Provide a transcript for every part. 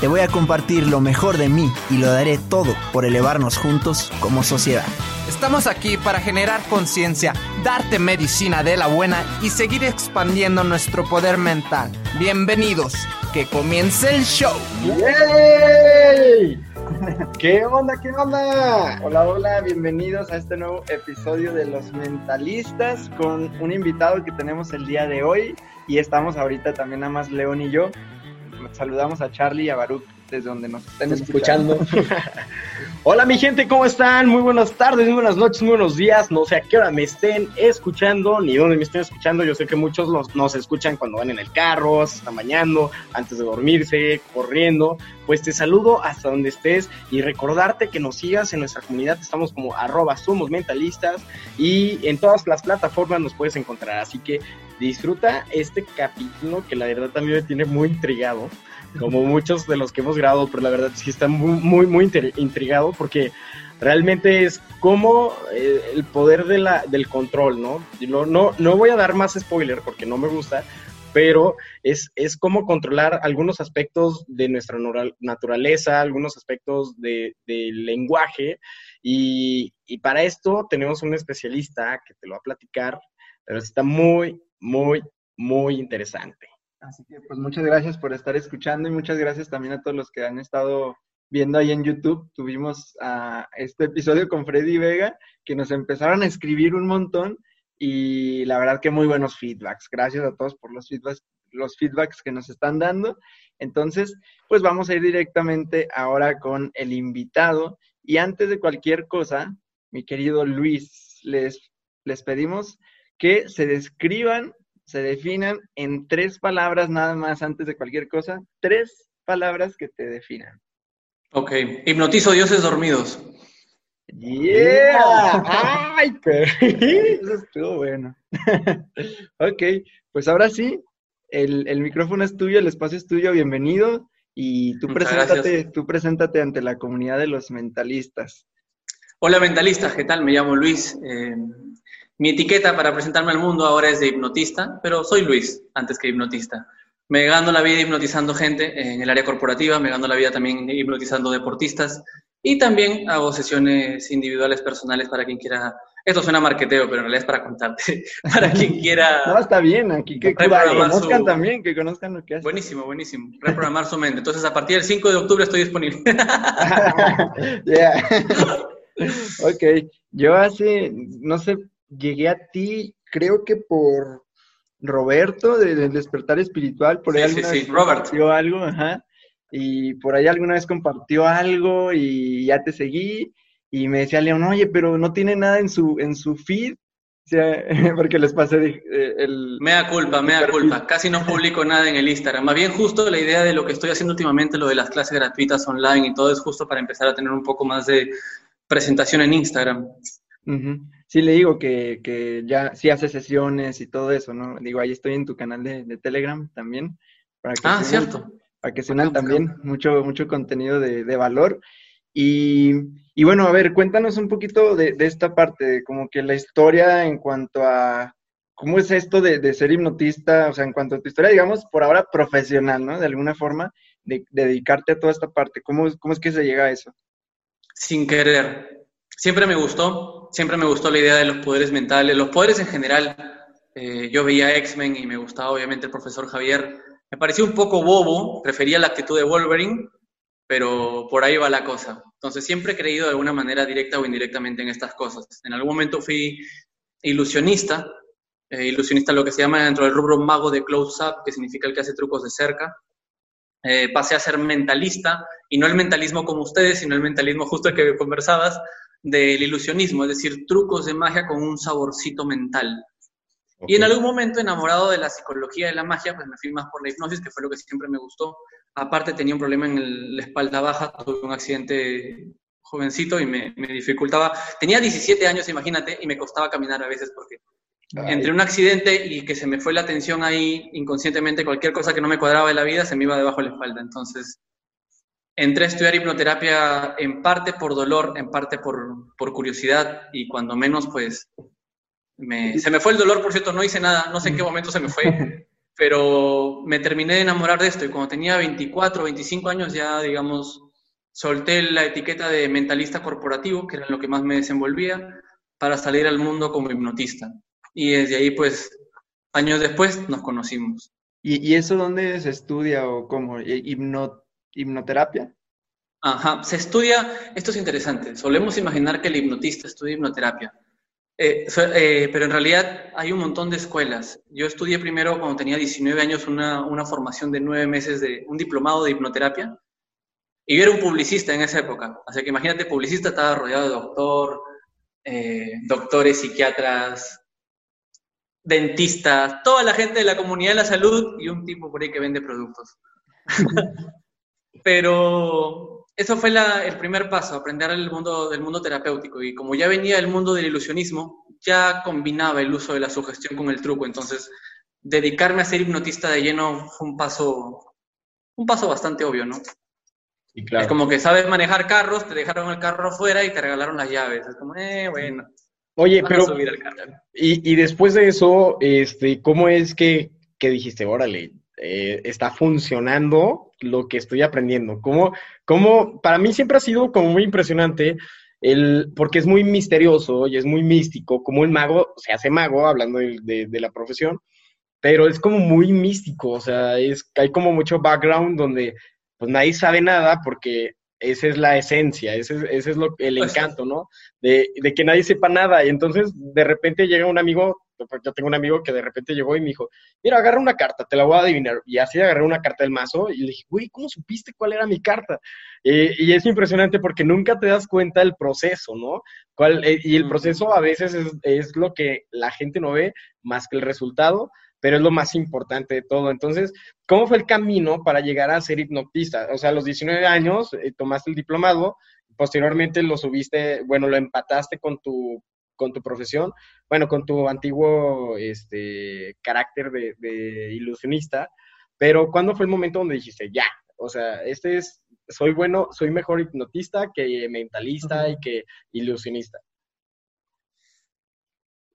Te voy a compartir lo mejor de mí y lo daré todo por elevarnos juntos como sociedad. Estamos aquí para generar conciencia, darte medicina de la buena y seguir expandiendo nuestro poder mental. Bienvenidos, que comience el show. ¡Yay! ¿Qué onda? ¿Qué onda? Hola, hola, bienvenidos a este nuevo episodio de Los Mentalistas con un invitado que tenemos el día de hoy y estamos ahorita también nada más León y yo. Saludamos a Charlie y a Baruch desde donde nos estén escuchando. Hola mi gente, ¿cómo están? Muy buenas tardes, muy buenas noches, muy buenos días. No sé a qué hora me estén escuchando, ni dónde me estén escuchando. Yo sé que muchos los, nos escuchan cuando van en el carro, se están bañando, antes de dormirse, corriendo. Pues te saludo hasta donde estés y recordarte que nos sigas en nuestra comunidad. Estamos como arroba somos mentalistas y en todas las plataformas nos puedes encontrar. Así que disfruta este capítulo que la verdad también me tiene muy intrigado como muchos de los que hemos grabado, pero la verdad sí está muy, muy, muy intrigado porque realmente es como eh, el poder de del control, ¿no? ¿no? No, voy a dar más spoiler porque no me gusta, pero es, es como controlar algunos aspectos de nuestra naturaleza, algunos aspectos de, del lenguaje, y, para esto tenemos un especialista que te lo va a platicar, pero está muy, muy, muy interesante. Así que pues muchas gracias por estar escuchando y muchas gracias también a todos los que han estado viendo ahí en YouTube. Tuvimos a este episodio con Freddy Vega que nos empezaron a escribir un montón y la verdad que muy buenos feedbacks. Gracias a todos por los feedbacks, los feedbacks que nos están dando. Entonces, pues vamos a ir directamente ahora con el invitado y antes de cualquier cosa, mi querido Luis, les les pedimos que se describan se definan en tres palabras nada más antes de cualquier cosa. Tres palabras que te definan. Ok, hipnotizo dioses dormidos. Yeah. Ay, pero eso estuvo bueno. ok, pues ahora sí, el, micrófono es tuyo, el espacio es tuyo, bienvenido. Y tú preséntate, tú preséntate ante la comunidad de los mentalistas. Hola mentalistas, ¿qué tal? Me llamo Luis. Eh, mi etiqueta para presentarme al mundo ahora es de hipnotista, pero soy Luis antes que hipnotista. Me gano la vida hipnotizando gente en el área corporativa, me gano la vida también hipnotizando deportistas y también hago sesiones individuales personales para quien quiera. Esto suena marqueteo, pero en realidad es para contarte. para quien quiera. No, está bien, aquí que, conozcan también, que conozcan lo que hace. Buenísimo, buenísimo. Reprogramar su mente. Entonces, a partir del 5 de octubre estoy disponible. yeah. ok, yo hace, no sé, llegué a ti, creo que por Roberto del Despertar Espiritual, por ahí alguna vez compartió algo, ajá, y por ahí alguna vez compartió algo y ya te seguí y me decía León, oye, pero no tiene nada en su, en su feed, o sea, porque les pasé eh, el... Mea culpa, mea culpa, casi no publico nada en el Instagram, más bien justo la idea de lo que estoy haciendo últimamente, lo de las clases gratuitas online y todo es justo para empezar a tener un poco más de presentación en Instagram sí le digo que, que, ya sí hace sesiones y todo eso, ¿no? Digo, ahí estoy en tu canal de, Telegram también. Para que ah, cierto. Para que se unan también mucho, mucho contenido de, valor. Y, y, bueno, a ver, cuéntanos un poquito de, de, esta parte, como que la historia en cuanto a ¿cómo es esto de, ser hipnotista? O sea, en cuanto a tu historia, digamos, por ahora profesional, ¿no? De alguna forma, de, dedicarte a toda esta parte. ¿Cómo, ¿Cómo es que se llega a eso? Sin querer. Siempre me gustó, siempre me gustó la idea de los poderes mentales, los poderes en general. Eh, yo veía X-Men y me gustaba obviamente el profesor Javier. Me parecía un poco bobo, prefería la actitud de Wolverine, pero por ahí va la cosa. Entonces siempre he creído de alguna manera directa o indirectamente en estas cosas. En algún momento fui ilusionista, eh, ilusionista lo que se llama dentro del rubro mago de close-up, que significa el que hace trucos de cerca. Eh, pasé a ser mentalista, y no el mentalismo como ustedes, sino el mentalismo justo que conversabas, del ilusionismo, es decir, trucos de magia con un saborcito mental. Y en algún momento, enamorado de la psicología de la magia, pues me fui más por la hipnosis, que fue lo que siempre me gustó. Aparte, tenía un problema en la espalda baja, tuve un accidente jovencito y me, me, dificultaba. Tenía 17 años, imagínate, y me costaba caminar a veces porque entre un accidente y que se me fue la atención ahí inconscientemente, cualquier cosa que no me cuadraba de la vida se me iba debajo de la espalda. Entonces, entré a estudiar hipnoterapia en parte por dolor, en parte por, por curiosidad y cuando menos, pues, me, se me fue el dolor, por cierto, no hice nada, no sé en qué momento se me fue, pero me terminé de enamorar de esto y cuando tenía 24, 25 años ya, digamos, solté la etiqueta de mentalista corporativo, que era lo que más me desenvolvía, para salir al mundo como hipnotista. Y desde ahí, pues, años después nos conocimos. ¿Y, eso dónde se estudia o cómo? ¿Hipnoterapia? Ajá, se estudia, esto es interesante, solemos imaginar que el hipnotista estudia hipnoterapia, eh, eh, pero en realidad hay un montón de escuelas. Yo estudié primero cuando tenía 19 años una, una formación de nueve meses de un diplomado de hipnoterapia, y yo era un publicista en esa época, así que imagínate, publicista estaba rodeado de doctor, eh, doctores, psiquiatras, dentistas, toda la gente de la comunidad de la salud y un tipo por ahí que vende productos. Pero eso fue el primer paso, aprender el mundo, del mundo terapéutico. Y como ya venía del mundo del ilusionismo, ya combinaba el uso de la sugestión con el truco. Entonces, dedicarme a ser hipnotista de lleno fue un paso, un paso bastante obvio, ¿no? Es como que sabes manejar carros, te dejaron el carro afuera y te regalaron las llaves. Es como, eh, bueno. Oye, pero. Y, y, después de eso, este, ¿cómo es que, que dijiste, órale, eh, está funcionando lo que estoy aprendiendo? ¿Cómo, ¿Cómo, para mí siempre ha sido como muy impresionante, el, porque es muy misterioso y es muy místico, como el mago se hace mago, hablando de, de, la profesión, pero es como muy místico, o sea, es, hay como mucho background donde pues nadie sabe nada porque esa es la esencia, ese, ese es lo, el pues encanto, ¿no? De, de, que nadie sepa nada. Y entonces de repente llega un amigo, yo tengo un amigo que de repente llegó y me dijo, mira, agarra una carta, te la voy a adivinar. Y así agarré una carta del mazo y le dije, güey, ¿cómo supiste cuál era mi carta? y es impresionante porque nunca te das cuenta del proceso, ¿no? ¿Cuál, eh, y el proceso a veces es, es lo que la gente no ve más que el resultado pero es lo más importante de todo. Entonces, ¿cómo fue el camino para llegar a ser hipnotista? O sea, a los 19 años eh, tomaste el diplomado, posteriormente lo subiste, bueno, lo empataste con tu con tu profesión, bueno, con tu antiguo este, carácter de, ilusionista, pero ¿cuándo fue el momento donde dijiste, ya, o sea, este es, soy bueno, soy mejor hipnotista que mentalista y que ilusionista?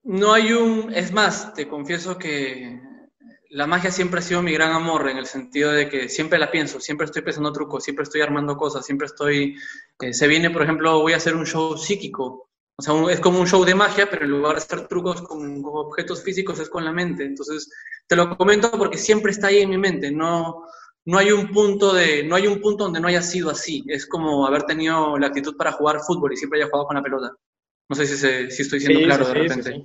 No hay un, es más, te confieso que la magia siempre ha sido mi gran amor, en el sentido de que siempre la pienso, siempre estoy pensando trucos, siempre estoy armando cosas, siempre estoy, eh, se viene, por ejemplo, voy a hacer un show psíquico, o sea, es como un show de magia, pero en lugar de hacer trucos con, objetos físicos es con la mente. Entonces, te lo comento porque siempre está ahí en mi mente. No, no hay un punto de, no hay un punto donde no haya sido así. Es como haber tenido la actitud para jugar fútbol y siempre haya jugado con la pelota. No sé si, si estoy siendo claro de repente.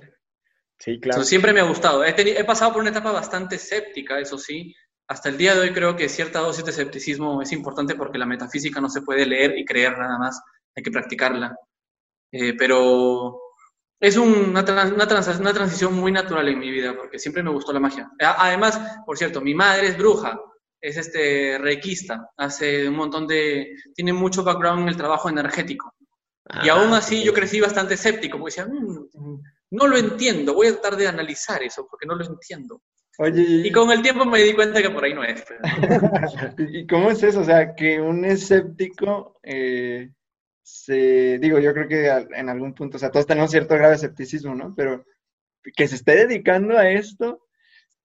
Sí, claro. siempre me ha gustado. He, pasado por una etapa bastante escéptica, eso sí. Hasta el día de hoy creo que cierta dosis de escepticismo es importante porque la metafísica no se puede leer y creer nada más, hay que practicarla. Eh, pero es una, una, una, transición muy natural en mi vida porque siempre me gustó la magia. Además, por cierto, mi madre es bruja, es este reikista, hace un montón de... tiene mucho background en el trabajo energético y ah, aún así yo crecí bastante escéptico, porque decía, mm, no lo entiendo, voy a tratar de analizar eso, porque no lo entiendo. Oye, y con el tiempo me di cuenta que por ahí no es. ¿Y cómo es eso? O sea, que un escéptico eh, se, digo, yo creo que en algún punto, o sea, todos tenemos cierto grado de escepticismo, ¿no? Pero que se esté dedicando a esto.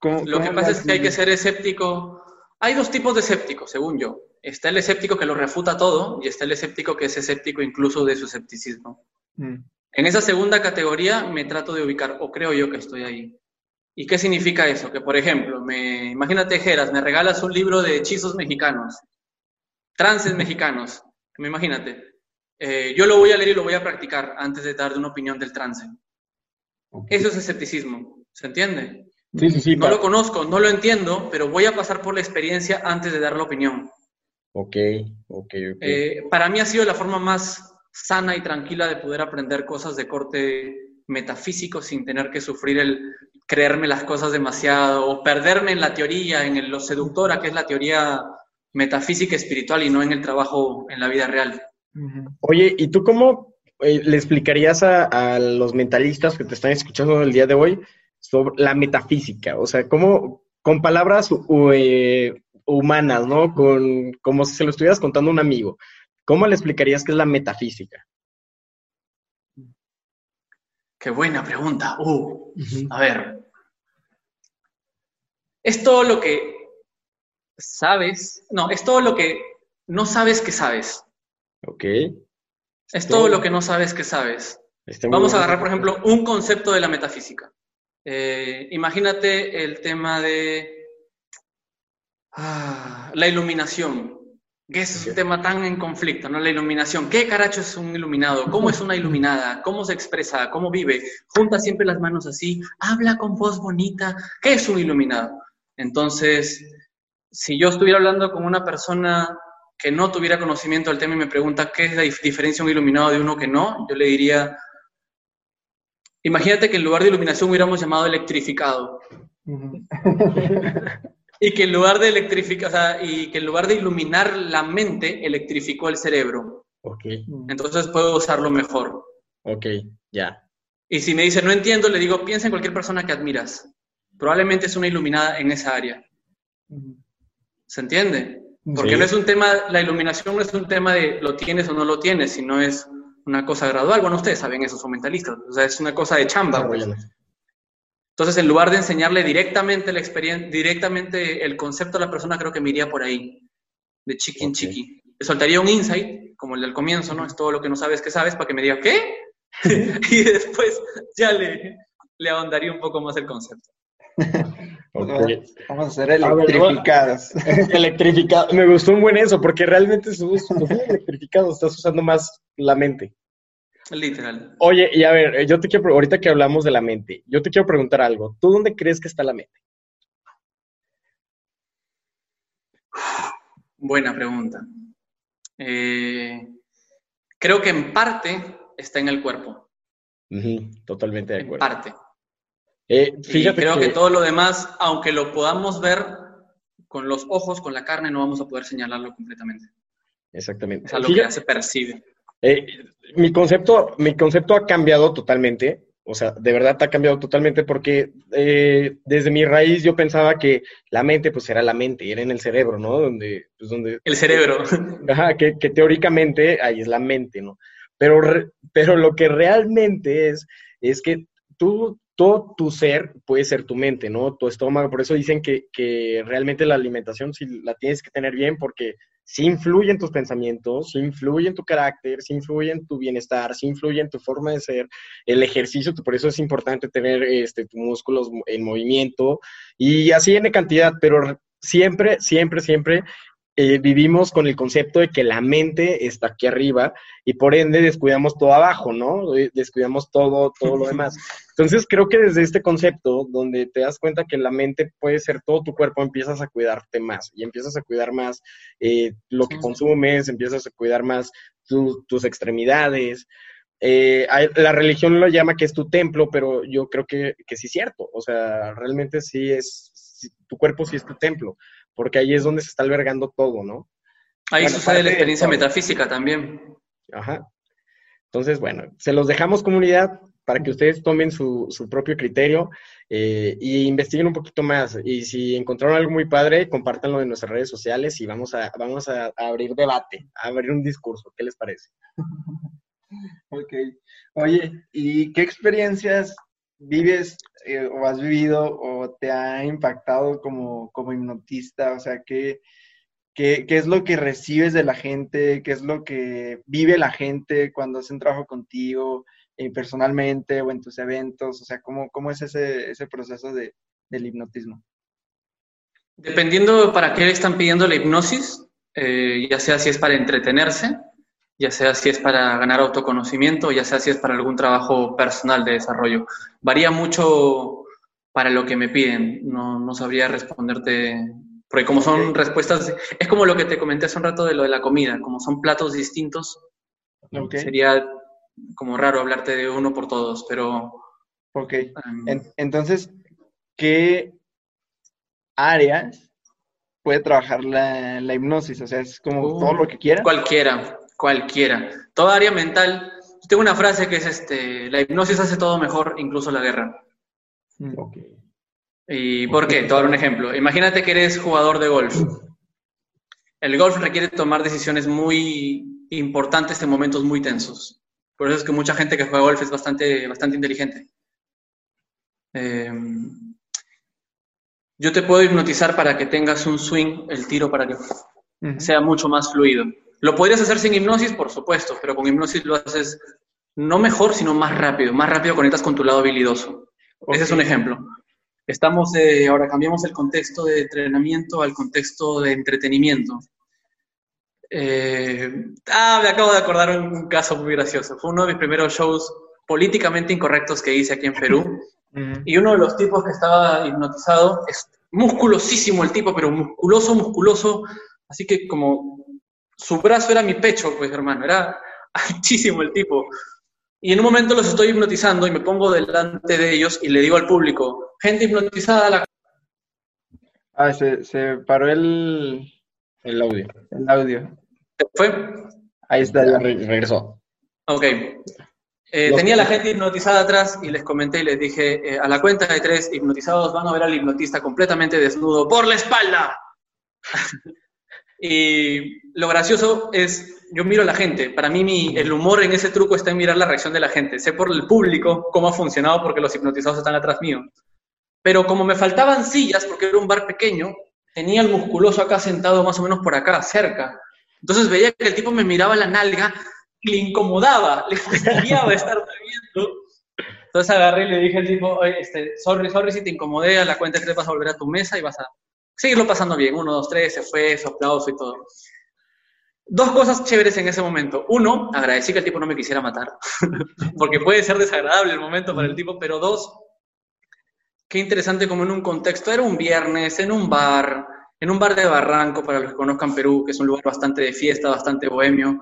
Lo que pasa es que hay que ser escéptico. Hay dos tipos de escépticos, según yo. Está el escéptico que lo refuta todo y está el escéptico que es escéptico incluso de su escepticismo. Mm. En esa segunda categoría me trato de ubicar, o creo yo que estoy ahí. ¿Y qué significa eso? Que, por ejemplo, me, imagínate, Geras, me regalas un libro de hechizos mexicanos, trances mexicanos, me imagínate. Eh, yo lo voy a leer y lo voy a practicar antes de dar una opinión del trance. Eso es escepticismo, ¿se entiende? Sí, sí, sí. No lo conozco, no lo entiendo, pero voy a pasar por la experiencia antes de dar la opinión. Ok, ok, ok. Eh, para mí ha sido la forma más sana y tranquila de poder aprender cosas de corte metafísico sin tener que sufrir el creerme las cosas demasiado o perderme en la teoría, en lo seductora que es la teoría metafísica espiritual y no en el trabajo en la vida real. Oye, ¿y tú cómo eh, le explicarías a, los mentalistas que te están escuchando el día de hoy sobre la metafísica? O sea, ¿cómo, con palabras eh, humanas, ¿no? Con, como si se lo estuvieras contando a un amigo. ¿Cómo le explicarías qué es la metafísica? Qué buena pregunta. Uh, A ver. Es todo lo que sabes. No, es todo lo que no sabes que sabes. Ok. Es todo lo que no sabes que sabes. Vamos a agarrar, por ejemplo, un concepto de la metafísica. Eh, imagínate el tema de ah, la iluminación que es un tema tan en conflicto, ¿no? La iluminación. ¿Qué caracho es un iluminado? ¿Cómo es una iluminada? ¿Cómo se expresa? ¿Cómo vive? Junta siempre las manos así, habla con voz bonita. ¿Qué es un iluminado? Entonces, si yo estuviera hablando con una persona que no tuviera conocimiento del tema y me pregunta qué es la diferencia de un iluminado de uno que no, yo le diría, imagínate que en lugar de iluminación hubiéramos llamado electrificado. Y que en lugar de electrificar, o sea, y que en lugar de iluminar la mente, electrificó el cerebro. Ok. Entonces puedo usarlo mejor. Ok, ya. Y si me dice no entiendo, le digo, piensa en cualquier persona que admiras. Probablemente es una iluminada en esa área. ¿Se entiende? Porque no es un tema, la iluminación no es un tema de lo tienes o no lo tienes, sino es una cosa gradual. Bueno, ustedes saben eso, son mentalistas. O sea, es una cosa de chamba. Pues. Entonces, en lugar de enseñarle directamente la experiencia, directamente el concepto a la persona, creo que me iría por ahí, de chiqui chiqui. Le soltaría un insight, como el del comienzo, ¿no? Es todo lo que no sabes que sabes, para que me diga, ¿qué? y después ya le, le ahondaría un poco más el concepto. Vamos a ser electrificados. Electrificados. Me gustó un buen eso, porque realmente somos electrificados, estás usando más la mente. Literal. Oye, y a ver, yo te quiero, ahorita que hablamos de la mente, yo te quiero preguntar algo. ¿Tú dónde crees que está la mente? Buena pregunta. Eh, creo que en parte está en el cuerpo. totalmente de acuerdo. En parte. Eh, fíjate creo que... todo lo demás, aunque lo podamos ver con los ojos, con la carne, no vamos a poder señalarlo completamente. Exactamente. Es algo que se percibe. Eh, mi, concepto, mi concepto ha cambiado totalmente, o sea, de verdad ha cambiado totalmente porque eh, desde mi raíz yo pensaba que la mente pues era la mente, era en el cerebro, ¿no? Donde, pues, donde el cerebro. Ajá, que, teóricamente ahí es la mente, ¿no? Pero, pero lo que realmente es, es que tú, todo tu ser puede ser tu mente, ¿no? Tu estómago, por eso dicen que, que realmente la alimentación sí la tienes que tener bien porque sí influye en tus pensamientos, sí influye en tu carácter, sí influye en tu bienestar, sí influye en tu forma de ser, el ejercicio, por eso es importante tener este, tus músculos en movimiento y así en cantidad, pero siempre, siempre, siempre eh, vivimos con el concepto de que la mente está aquí arriba y por ende descuidamos todo abajo, ¿no? Eh, descuidamos todo, todo lo demás. Entonces creo que desde este concepto, donde te das cuenta que la mente puede ser todo tu cuerpo, empiezas a cuidarte más y empiezas a cuidar más eh, lo que consumes, empiezas a cuidar más tus extremidades. la religión lo llama que es tu templo, pero yo creo que, que sí es cierto. O sea, realmente sí es, tu cuerpo sí es tu templo porque ahí es donde se está albergando todo, ¿no? Ahí sucede la experiencia metafísica también. Ajá. Entonces, bueno, se los dejamos comunidad para que ustedes tomen su, propio criterio eh, y investiguen un poquito más. Y si encontraron algo muy padre, compártanlo en nuestras redes sociales y vamos a, vamos a, abrir debate, a abrir un discurso. ¿Qué les parece? ok. Oye, ¿y qué experiencias vives eh, o has vivido o te ha impactado como, como hipnotista? O sea, ¿qué, qué, qué es lo que recibes de la gente? ¿Qué es lo que vive la gente cuando hacen trabajo contigo? eh, personalmente o en tus eventos? O sea, ¿cómo, cómo es ese, ese proceso de, del hipnotismo? Dependiendo para qué le están pidiendo la hipnosis, eh, ya sea si es para entretenerse, ya sea si es para ganar autoconocimiento, ya sea si es para algún trabajo personal de desarrollo. Varía mucho para lo que me piden. No, no sabría responderte, porque como son respuestas, es como lo que te comenté hace un rato de lo de la comida, como son platos distintos, Okay. sería como raro hablarte de uno por todos, pero... Ok. um, En- entonces, ¿qué áreas puede trabajar la, la hipnosis? O sea, es como Uh, todo lo que quiera. Cualquiera, cualquiera. Toda área mental. Yo tengo una frase que es este, la hipnosis hace todo mejor, incluso la guerra. Mm. Ok. ¿Y por qué? Te voy a dar un ejemplo. Imagínate que eres jugador de golf. El golf requiere tomar decisiones muy importantes en momentos muy tensos. Por eso es que mucha gente que juega golf es bastante, bastante inteligente. Eh, yo te puedo hipnotizar para que tengas un swing, el tiro para que sea mucho más fluido. Lo podrías hacer sin hipnosis, por supuesto, pero con hipnosis lo haces no mejor, sino más rápido. Más rápido conectas con tu lado habilidoso. Ese es un ejemplo. Estamos, eh, ahora cambiamos el contexto de entrenamiento al contexto de entretenimiento. Eh, ah, me acabo de acordar un, un caso muy gracioso. Fue uno de mis primeros shows políticamente incorrectos que hice aquí en Perú. Y uno de los tipos que estaba hipnotizado es musculosísimo el tipo, pero musculoso, musculoso. Así que como su brazo era mi pecho, pues hermano, era altísimo el tipo. Y en un momento los estoy hipnotizando y me pongo delante de ellos y le digo al público, gente hipnotizada, la... Ah, se, se paró el, El audio. el audio. ¿Fue? Ahí está Ya ya. re- regresó. Ok. Eh, tenía la gente hipnotizada atrás y les comenté y les dije, eh, a la cuenta de tres, hipnotizados van a ver al hipnotista completamente desnudo por la espalda. y lo gracioso es, yo miro a la gente, para mí el humor en ese truco está en mirar la reacción de la gente. Sé por el público cómo ha funcionado porque los hipnotizados están atrás mío. Pero como me faltaban sillas, porque era un bar pequeño, tenía el musculoso acá sentado más o menos por acá, cerca. Entonces veía que el tipo me miraba la nalga y le incomodaba, le fastidiaba estar viendo. Entonces agarré y le dije al tipo, oye, este, sorry, sorry si te incomodé, a la cuenta de tres vas a volver a tu mesa y vas a seguirlo pasando bien. Uno, dos, tres, se fue, su aplauso y todo. Dos cosas chéveres en ese momento. Uno, agradecí que el tipo no me quisiera matar, porque puede ser desagradable el momento para el tipo, pero dos, qué interesante como en un contexto, era un viernes, en un bar, en un bar de Barranco, para los que conozcan Perú, que es un lugar bastante de fiesta, bastante bohemio,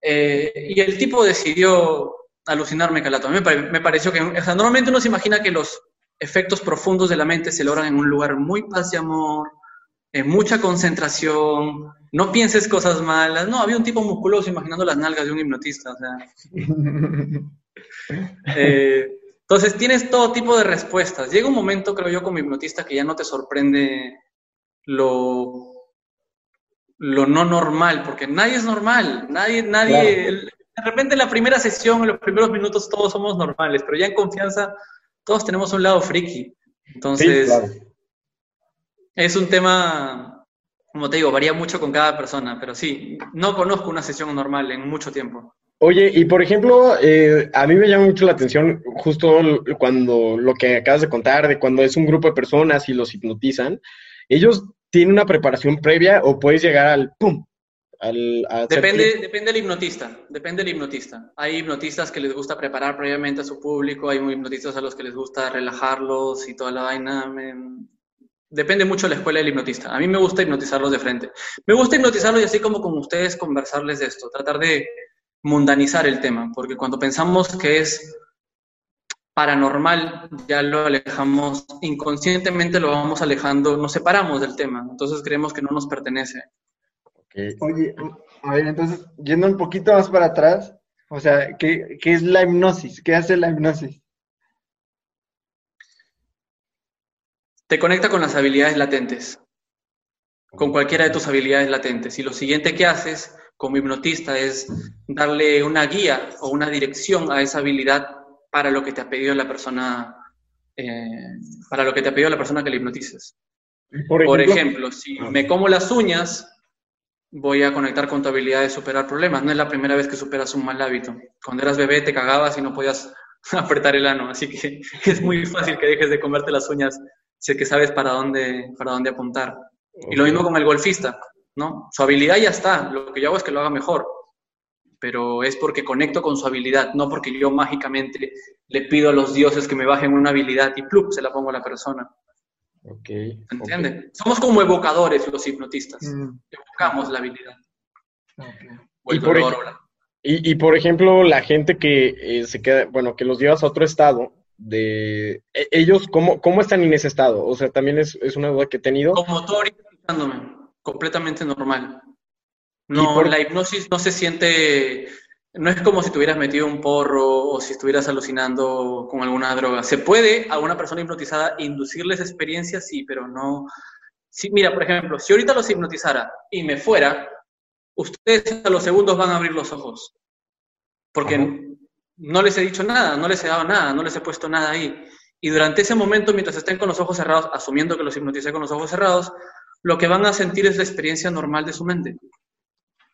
eh, y el tipo decidió alucinarme calato. A mí me, pare- me pareció que, o sea, normalmente uno se imagina que los efectos profundos de la mente se logran en un lugar muy paz y amor, en mucha concentración, no pienses cosas malas. No, había un tipo musculoso imaginando las nalgas de un hipnotista, o sea. Eh, entonces tienes todo tipo de respuestas. Llega un momento, creo yo, como hipnotista, que ya no te sorprende lo, lo no normal, porque nadie es normal, nadie, nadie, de repente en la primera sesión, en los primeros minutos todos somos normales, pero ya en confianza todos tenemos un lado friki. Entonces, Sí, claro. es un tema, como te digo, varía mucho con cada persona, pero sí, no conozco una sesión normal en mucho tiempo. Oye, y por ejemplo, eh, a mí me llama mucho la atención justo cuando lo que acabas de contar, de cuando es un grupo de personas y los hipnotizan, ellos tienen una preparación previa o puedes llegar al pum, al Depende, depende del hipnotista, depende del hipnotista. Hay hipnotistas que les gusta preparar previamente a su público, hay hipnotistas a los que les gusta relajarlos y toda la vaina. me- Depende mucho de la escuela del hipnotista. A mí me gusta hipnotizarlos de frente. Me gusta hipnotizarlos y así como con ustedes conversarles de esto, tratar de mundanizar el tema, porque cuando pensamos que es paranormal, ya lo alejamos, inconscientemente lo vamos alejando, nos separamos del tema, entonces creemos que no nos pertenece. Oye, a ver, entonces, yendo un poquito más para atrás, o sea, ¿qué, qué es la hipnosis? ¿Qué hace la hipnosis? Te conecta con las habilidades latentes, con cualquiera de tus habilidades latentes. Y lo siguiente que haces como hipnotista es darle una guía o una dirección a esa habilidad para lo que te ha pedido la persona eh, para lo que te ha pedido la persona que le hipnotices. Por ejemplo, si me como las uñas, voy a conectar con tu habilidad de superar problemas. No es la primera vez que superas un mal hábito. Cuando eras bebé te cagabas y no podías apretar el ano, así que es muy fácil que dejes de comerte las uñas si es que sabes para dónde, para dónde apuntar. Y lo mismo con el golfista, ¿no? Su habilidad ya está, lo que yo hago es que lo haga mejor, pero es porque conecto con su habilidad, no porque yo mágicamente le pido a los dioses que me bajen una habilidad y ¡plup! se la pongo a la persona. Ok. ¿Entiendes? Somos como evocadores los hipnotistas. Mm. Evocamos la habilidad. Y por, y, por, ejemplo, la gente que eh, se queda, bueno, que los llevas a otro estado, de e, ellos, ¿cómo, ¿cómo están en ese estado? O sea, también es, una duda que he tenido. Como ahorita completamente normal. No, la hipnosis no se siente no es como si tuvieras metido un porro o si estuvieras alucinando con alguna droga. Se puede a una persona hipnotizada inducirles experiencias, sí, pero no. Sí, mira, por ejemplo, si ahorita los hipnotizara y me fuera, ustedes a los segundos van a abrir los ojos. Porque no les he dicho nada, no les he dado nada, no les he puesto nada ahí. Y durante ese momento, mientras estén con los ojos cerrados, asumiendo que los hipnoticé con los ojos cerrados, lo que van a sentir es la experiencia normal de su mente.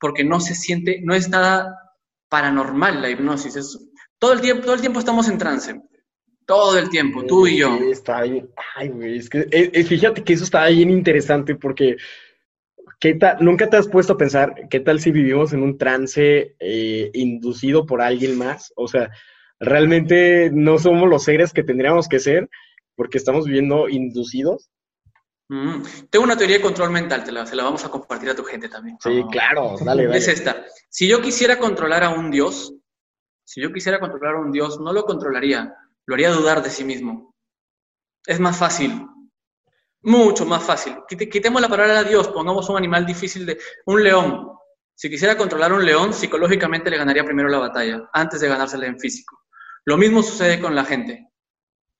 Porque no se siente, no es nada paranormal la hipnosis. Es, todo, el tiempo, todo el tiempo estamos en trance. Todo el tiempo, tú y yo. Está bien. Es que eh, eh, fíjate que eso está bien interesante porque ¿qué tal? nunca te has puesto a pensar qué tal si vivimos en un trance eh, inducido por alguien más. O sea, realmente no somos los seres que tendríamos que ser porque estamos viviendo inducidos. Mm, tengo una teoría de control mental, te la, se la vamos a compartir a tu gente también. Sí, claro, dale, dale. Es esta. Si yo quisiera controlar a un Dios, si yo quisiera controlar a un Dios, no lo controlaría, lo haría dudar de sí mismo. Es más fácil, mucho más fácil. Quitemos la palabra a Dios, pongamos un animal difícil de un león. Si quisiera controlar a un león, psicológicamente le ganaría primero la batalla, antes de ganársela en físico. Lo mismo sucede con la gente.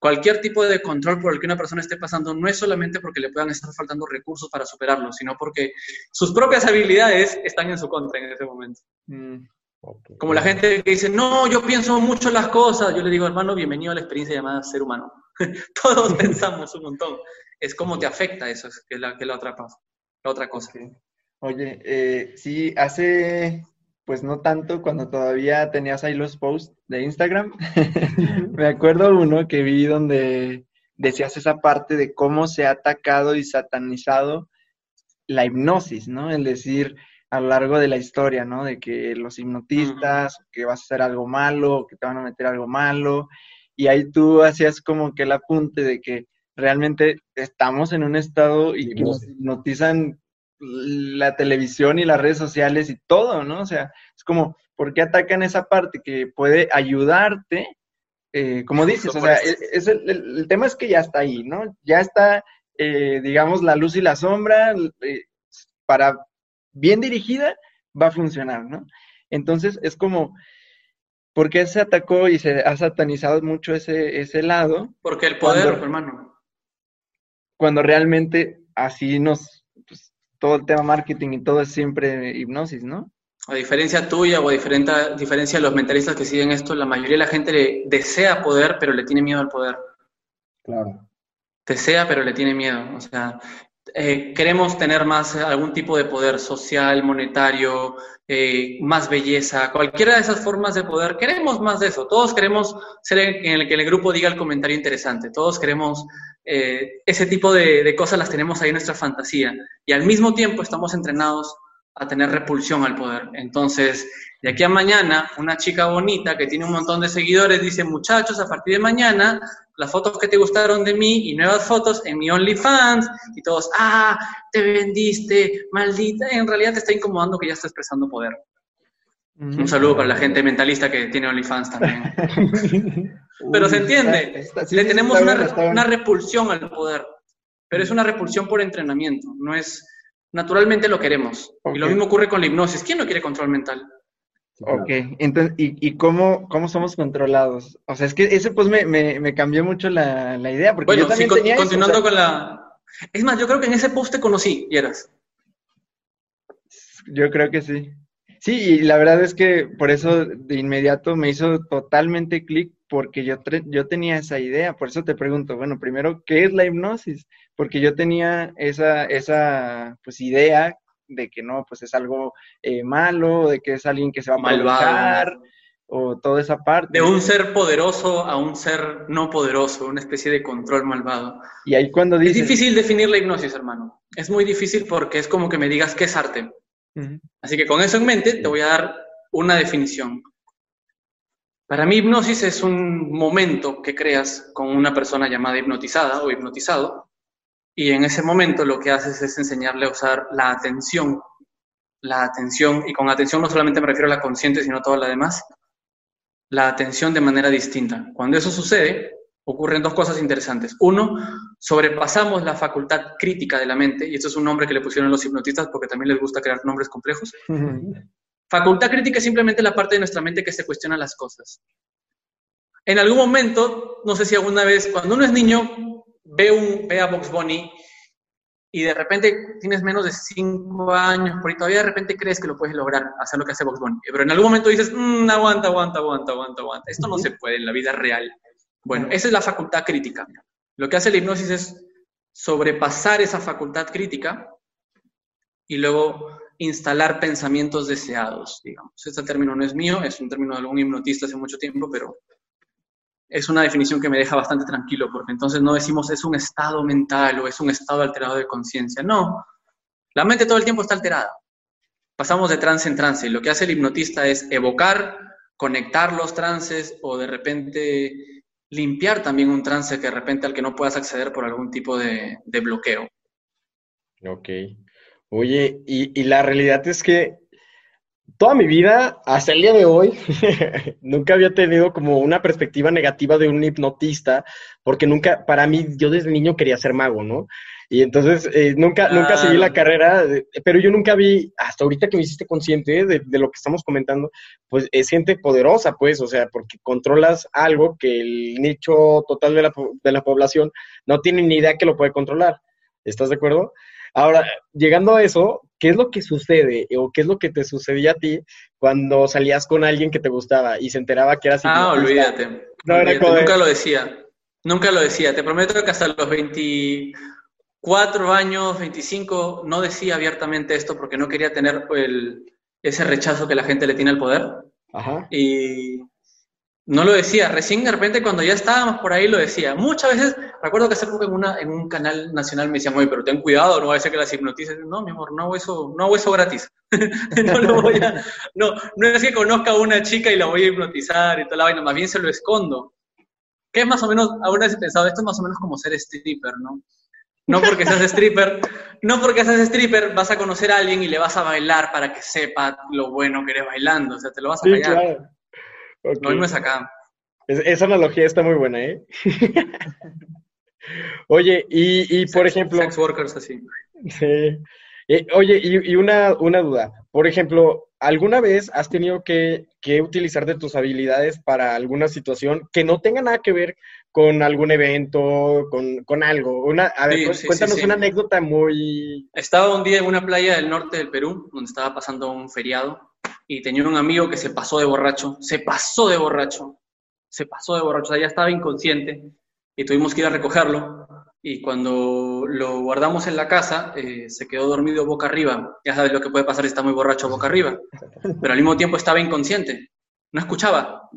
Cualquier tipo de control por el que una persona esté pasando no es solamente porque le puedan estar faltando recursos para superarlo, sino porque sus propias habilidades están en su contra en ese momento. Mm. Como la gente que dice, no, yo pienso mucho las cosas. Yo le digo, hermano, bienvenido a la experiencia llamada ser humano. Todos pensamos un montón. Es cómo te afecta eso, que es la, que la, otra, la otra cosa. Oye, eh, sí, hace pues no tanto cuando todavía tenías ahí los posts de Instagram. Me acuerdo uno que vi donde decías esa parte de cómo se ha atacado y satanizado la hipnosis, ¿no? El decir a lo largo de la historia, ¿no? De que los hipnotistas, que vas a hacer algo malo, que te van a meter algo malo. Y ahí tú hacías como que el apunte de que realmente estamos en un estado y que nos hipnotizan la televisión y las redes sociales y todo, ¿no? O sea, es como, ¿por qué atacan esa parte que puede ayudarte? Eh, como dices, o sea, es, el, tema es que ya está ahí, ¿no? Ya está, eh, digamos, la luz y la sombra, eh, para bien dirigida, va a funcionar, ¿no? Entonces, es como, ¿por qué se atacó y se ha satanizado mucho ese, ese lado? Porque el poder, hermano. Cuando realmente así nos todo el tema marketing y todo es siempre hipnosis, ¿no? A diferencia tuya o a diferente, diferencia de los mentalistas que siguen esto, la mayoría de la gente le desea poder, pero le tiene miedo al poder. Claro. Desea, pero le tiene miedo. O sea, eh, queremos tener más algún tipo de poder social, monetario, eh, más belleza, cualquiera de esas formas de poder. Queremos más de eso. Todos queremos ser en el que el grupo diga el comentario interesante. Todos queremos eh, ese tipo de, cosas las tenemos ahí en nuestra fantasía y al mismo tiempo estamos entrenados a tener repulsión al poder. Entonces, de aquí a mañana, una chica bonita que tiene un montón de seguidores dice, muchachos, a partir de mañana, las fotos que te gustaron de mí y nuevas fotos en mi OnlyFans y todos, ah, te vendiste, maldita, en realidad te está incomodando que ya está expresando poder. Un saludo para la gente mentalista que tiene OnlyFans también. Pero se entiende, le tenemos una, repulsión al poder, pero es una repulsión por entrenamiento, no es, naturalmente lo queremos. Y lo mismo ocurre con la hipnosis, ¿quién no quiere control mental? Ok, entonces, ¿y, cómo, cómo somos controlados? O sea, es que ese pues me, cambió mucho la, idea, porque yo también tenía continuando con la... Es más, yo creo que en ese post te conocí, eras. Yo creo que sí. Sí, y la verdad es que por eso de inmediato me hizo totalmente clic porque yo, yo tenía esa idea, por eso te pregunto, bueno, primero, ¿qué es la hipnosis? Porque yo tenía esa, esa pues, idea de que no, pues es algo eh, malo, de que es alguien que se va a malvar o toda esa parte. De un ser poderoso a un ser no poderoso, una especie de control malvado. Y ahí cuando dices... Es difícil definir la hipnosis, hermano. Es muy difícil porque es como que me digas qué es arte. Así que con eso en mente te voy a dar una definición. Para mí hipnosis es un momento que creas con una persona llamada hipnotizada o hipnotizado y en ese momento lo que haces es enseñarle a usar la atención, la atención, y con atención no solamente me refiero a la consciente, sino a toda la demás, la atención de manera distinta. Cuando eso sucede, ocurren dos cosas interesantes. Uno, sobrepasamos la facultad crítica de la mente, y esto es un nombre que le pusieron los hipnotistas porque también les gusta crear nombres complejos. facultad crítica es simplemente la parte de nuestra mente que se cuestiona las cosas. En algún momento, no sé si alguna vez, cuando uno es niño, ve, un, ve a Box Bunny y de repente tienes menos de cinco años, por ahí todavía de repente crees que lo puedes lograr, hacer lo que hace Box Bunny. Pero en algún momento dices, mm, aguanta, aguanta, aguanta, aguanta, aguanta. Esto no se puede en la vida real. Bueno, esa es la facultad crítica. Lo que hace la hipnosis es sobrepasar esa facultad crítica y luego instalar pensamientos deseados, digamos. Este término no es mío, es un término de algún hipnotista hace mucho tiempo, pero es una definición que me deja bastante tranquilo, porque entonces no decimos es un estado mental o es un estado alterado de conciencia. No, la mente todo el tiempo está alterada. Pasamos de trance en trance y lo que hace el hipnotista es evocar, conectar los trances o de repente limpiar también un trance que de repente al que no puedas acceder por algún tipo de, bloqueo. Ok. Oye, y, y, la realidad es que toda mi vida, hasta el día de hoy, nunca había tenido como una perspectiva negativa de un hipnotista, porque nunca, para mí, yo desde niño quería ser mago, ¿no? Y entonces eh, nunca, nunca seguí la carrera, pero yo nunca vi, hasta ahorita que me hiciste consciente de, lo que estamos comentando, pues es gente poderosa, pues, o sea, porque controlas algo que el nicho total de la, de la población no tiene ni idea que lo puede controlar. ¿Estás de acuerdo? Ahora, llegando a eso, ¿qué es lo que sucede o qué es lo que te sucedía a ti cuando salías con alguien que te gustaba y se enteraba que eras Ah, olvídate. No, Nunca lo decía. Nunca lo decía. Te prometo que hasta los 20 cuatro años, 25, no decía abiertamente esto porque no quería tener ese rechazo que la gente le tiene al poder. Y no lo decía. Recién de repente cuando ya estábamos por ahí lo decía. Muchas veces, recuerdo que hace poco en, una, en un canal nacional me decían, oye, pero ten cuidado, no va a ser que las hipnotices. No, mi amor, no hago eso, no hago eso gratis. no lo voy a, no, no es que conozca a una chica y la voy a hipnotizar y toda la vaina, más bien se lo escondo. Que es más o menos, alguna vez he pensado, esto es más o menos como ser stripper, ¿no? No porque seas stripper, no porque seas stripper vas a conocer a alguien y le vas a bailar para que sepa lo bueno que eres bailando, o sea, te lo vas a sí, Claro. No, es acá. esa analogía está muy buena, ¿eh? oye, y, y por ejemplo... Sex workers así. Sí. Eh, oye, y, y una, una duda. Por ejemplo, ¿alguna vez has tenido que, que, utilizar de tus habilidades para alguna situación que no tenga nada que ver con algún evento, con, con algo? Una, a ver, cuéntanos una anécdota muy... Estaba un día en una playa del norte del Perú, donde estaba pasando un feriado, y tenía un amigo que se pasó de borracho, se pasó de borracho, se pasó de borracho, o sea, ya estaba inconsciente, y tuvimos que ir a recogerlo y cuando lo guardamos en la casa, eh, se quedó dormido boca arriba. Ya sabes lo que puede pasar si está muy borracho boca arriba. Pero al mismo tiempo estaba inconsciente. No escuchaba.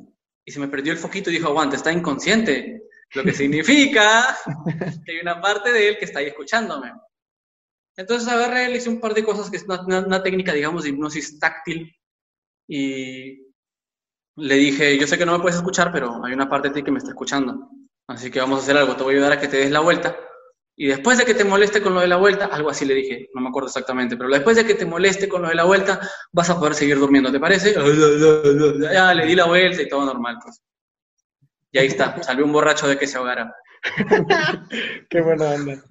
Y se me perdió el foquito y dijo, aguanta, está inconsciente. Lo que significa que hay una parte de él que está ahí escuchándome. Entonces agarré, le hice un par de cosas que es una técnica, digamos, de hipnosis táctil. Y le dije, yo sé que no me puedes escuchar, pero hay una parte de ti que me está escuchando. Así que vamos a hacer algo, te voy a ayudar a que te des la vuelta. Y después de que te moleste con lo de la vuelta, algo así le dije, no me acuerdo exactamente, pero después de que te moleste con lo de la vuelta, vas a poder seguir durmiendo, ¿te parece? Ya le di la vuelta y todo normal, pues. Y ahí está, salió un borracho de que se ahogara. Qué buena onda.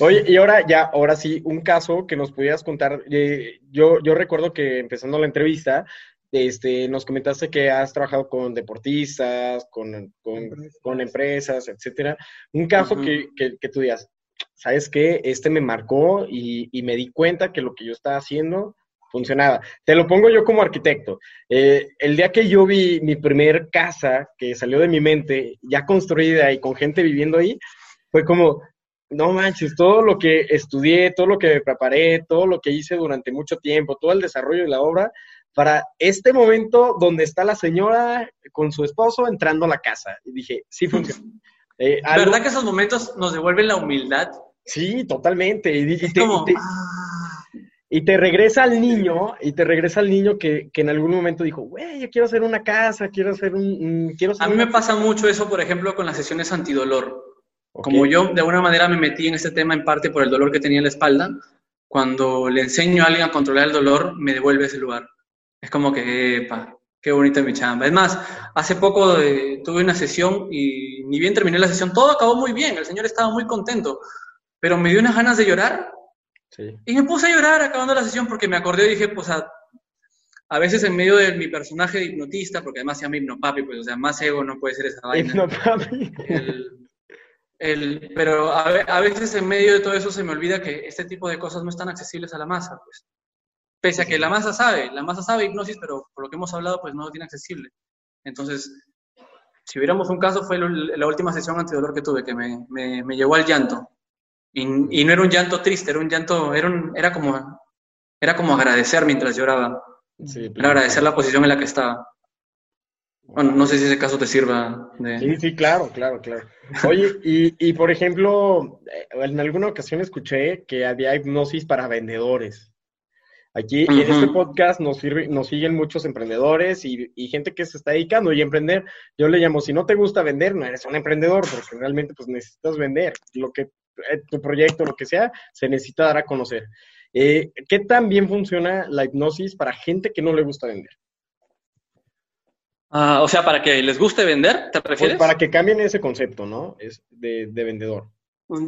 Oye, y ahora ya, ahora sí, un caso que nos pudieras contar. Eh, yo, yo recuerdo que empezando la entrevista, este, nos comentaste que has trabajado con deportistas, con, con, empresas, etcétera. Un caso que, que, tú digas, ¿sabes qué? Este me marcó y, y, me di cuenta que lo que yo estaba haciendo funcionaba. Te lo pongo yo como arquitecto. Eh, el día que yo vi mi primer casa que salió de mi mente, ya construida y con gente viviendo ahí, fue como, no manches, todo lo que estudié, todo lo que me preparé, todo lo que hice durante mucho tiempo, todo el desarrollo de la obra, para este momento donde está la señora con su esposo entrando a la casa. Y dije, sí funciona. Eh, ¿Verdad que esos momentos nos devuelven la humildad? Sí, totalmente. Y, te, ah. y, te, regresa al niño, y te regresa al niño que, en algún momento dijo, güey, yo quiero hacer una casa, quiero hacer un... quiero a mí me pasa mucho eso, por ejemplo, con las sesiones antidolor. Como yo de alguna manera me metí en este tema en parte por el dolor que tenía en la espalda, cuando le enseño a alguien a controlar el dolor, me devuelve ese lugar. Es como que, epa, qué bonita mi chamba. Es más, hace poco eh, tuve una sesión y ni bien terminé la sesión, todo acabó muy bien, el señor estaba muy contento, pero me dio unas ganas de llorar. Y me puse a llorar acabando la sesión porque me acordé y dije, pues a, a veces en medio de mi personaje de hipnotista, porque además se llama hipnopapi, pues o sea, más ego no puede ser esa vaina. Hipnopapi. El, pero a, veces en medio de todo eso se me olvida que este tipo de cosas no están accesibles a la masa, pues. Pese a que la masa sabe, la masa sabe hipnosis, pero por lo que hemos hablado, pues no lo tiene accesible. Entonces, si hubiéramos un caso, fue la última sesión antidolor que tuve, que me, me, llevó al llanto. Y, no era un llanto triste, era un llanto, era, era, como, era como agradecer mientras lloraba. era agradecer la posición en la que estaba. Bueno, no sé si ese caso te sirva de... Sí, sí, claro, claro, claro. Oye, y, y por ejemplo, eh, en alguna ocasión escuché que había hipnosis para vendedores. Aquí en este podcast nos, sirve, nos siguen muchos emprendedores y, y, gente que se está dedicando y emprender. Yo le llamo, si no te gusta vender, no eres un emprendedor, porque realmente pues necesitas vender. Lo que, eh, tu proyecto, lo que sea, se necesita dar a conocer. Eh, ¿Qué tan bien funciona la hipnosis para gente que no le gusta vender? Ah, o sea, para que les guste vender, ¿te pues refieres? para que cambien ese concepto, ¿no? Es de, vendedor.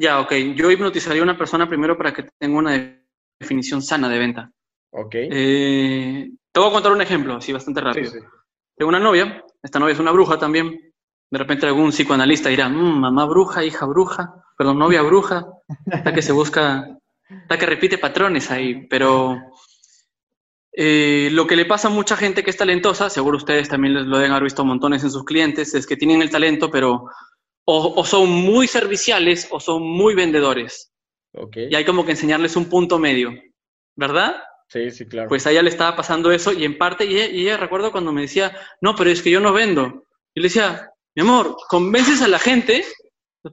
Ya, ok. Yo hipnotizaría a una persona primero para que tenga una definición sana de venta. Ok. Eh, te voy a contar un ejemplo, así bastante rápido. Tengo una novia, esta novia es una bruja también. De repente algún psicoanalista dirá, mm, mamá bruja, hija bruja, perdón, novia bruja, está que se busca, está que repite patrones ahí, pero eh, lo que le pasa a mucha gente que es talentosa, seguro ustedes también lo deben haber visto montones en sus clientes, es que tienen el talento, pero o, son muy serviciales o son muy vendedores. Y hay como que enseñarles un punto medio, ¿verdad? Sí, sí, claro. Pues a ella le estaba pasando eso y en parte, y ella, recuerdo cuando me decía, no, pero es que yo no vendo. Y le decía, mi amor, convences a la gente,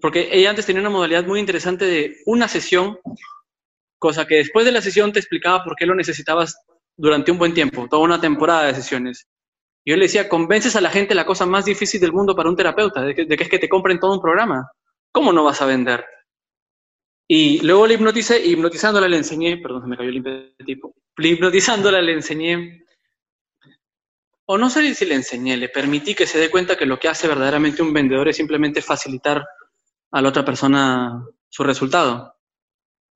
porque ella antes tenía una modalidad muy interesante de una sesión, cosa que después de la sesión te explicaba por qué lo necesitabas durante un buen tiempo, toda una temporada de sesiones. Y yo le decía, convences a la gente la cosa más difícil del mundo para un terapeuta, de que, es que te compren todo un programa. ¿Cómo no vas a vender? Y luego le hipnoticé, hipnotizándola le enseñé, perdón, se me cayó el tipo, hipnotizándola le enseñé, o no sé si le enseñé, le permití que se dé cuenta que lo que hace verdaderamente un vendedor es simplemente facilitar a la otra persona su resultado.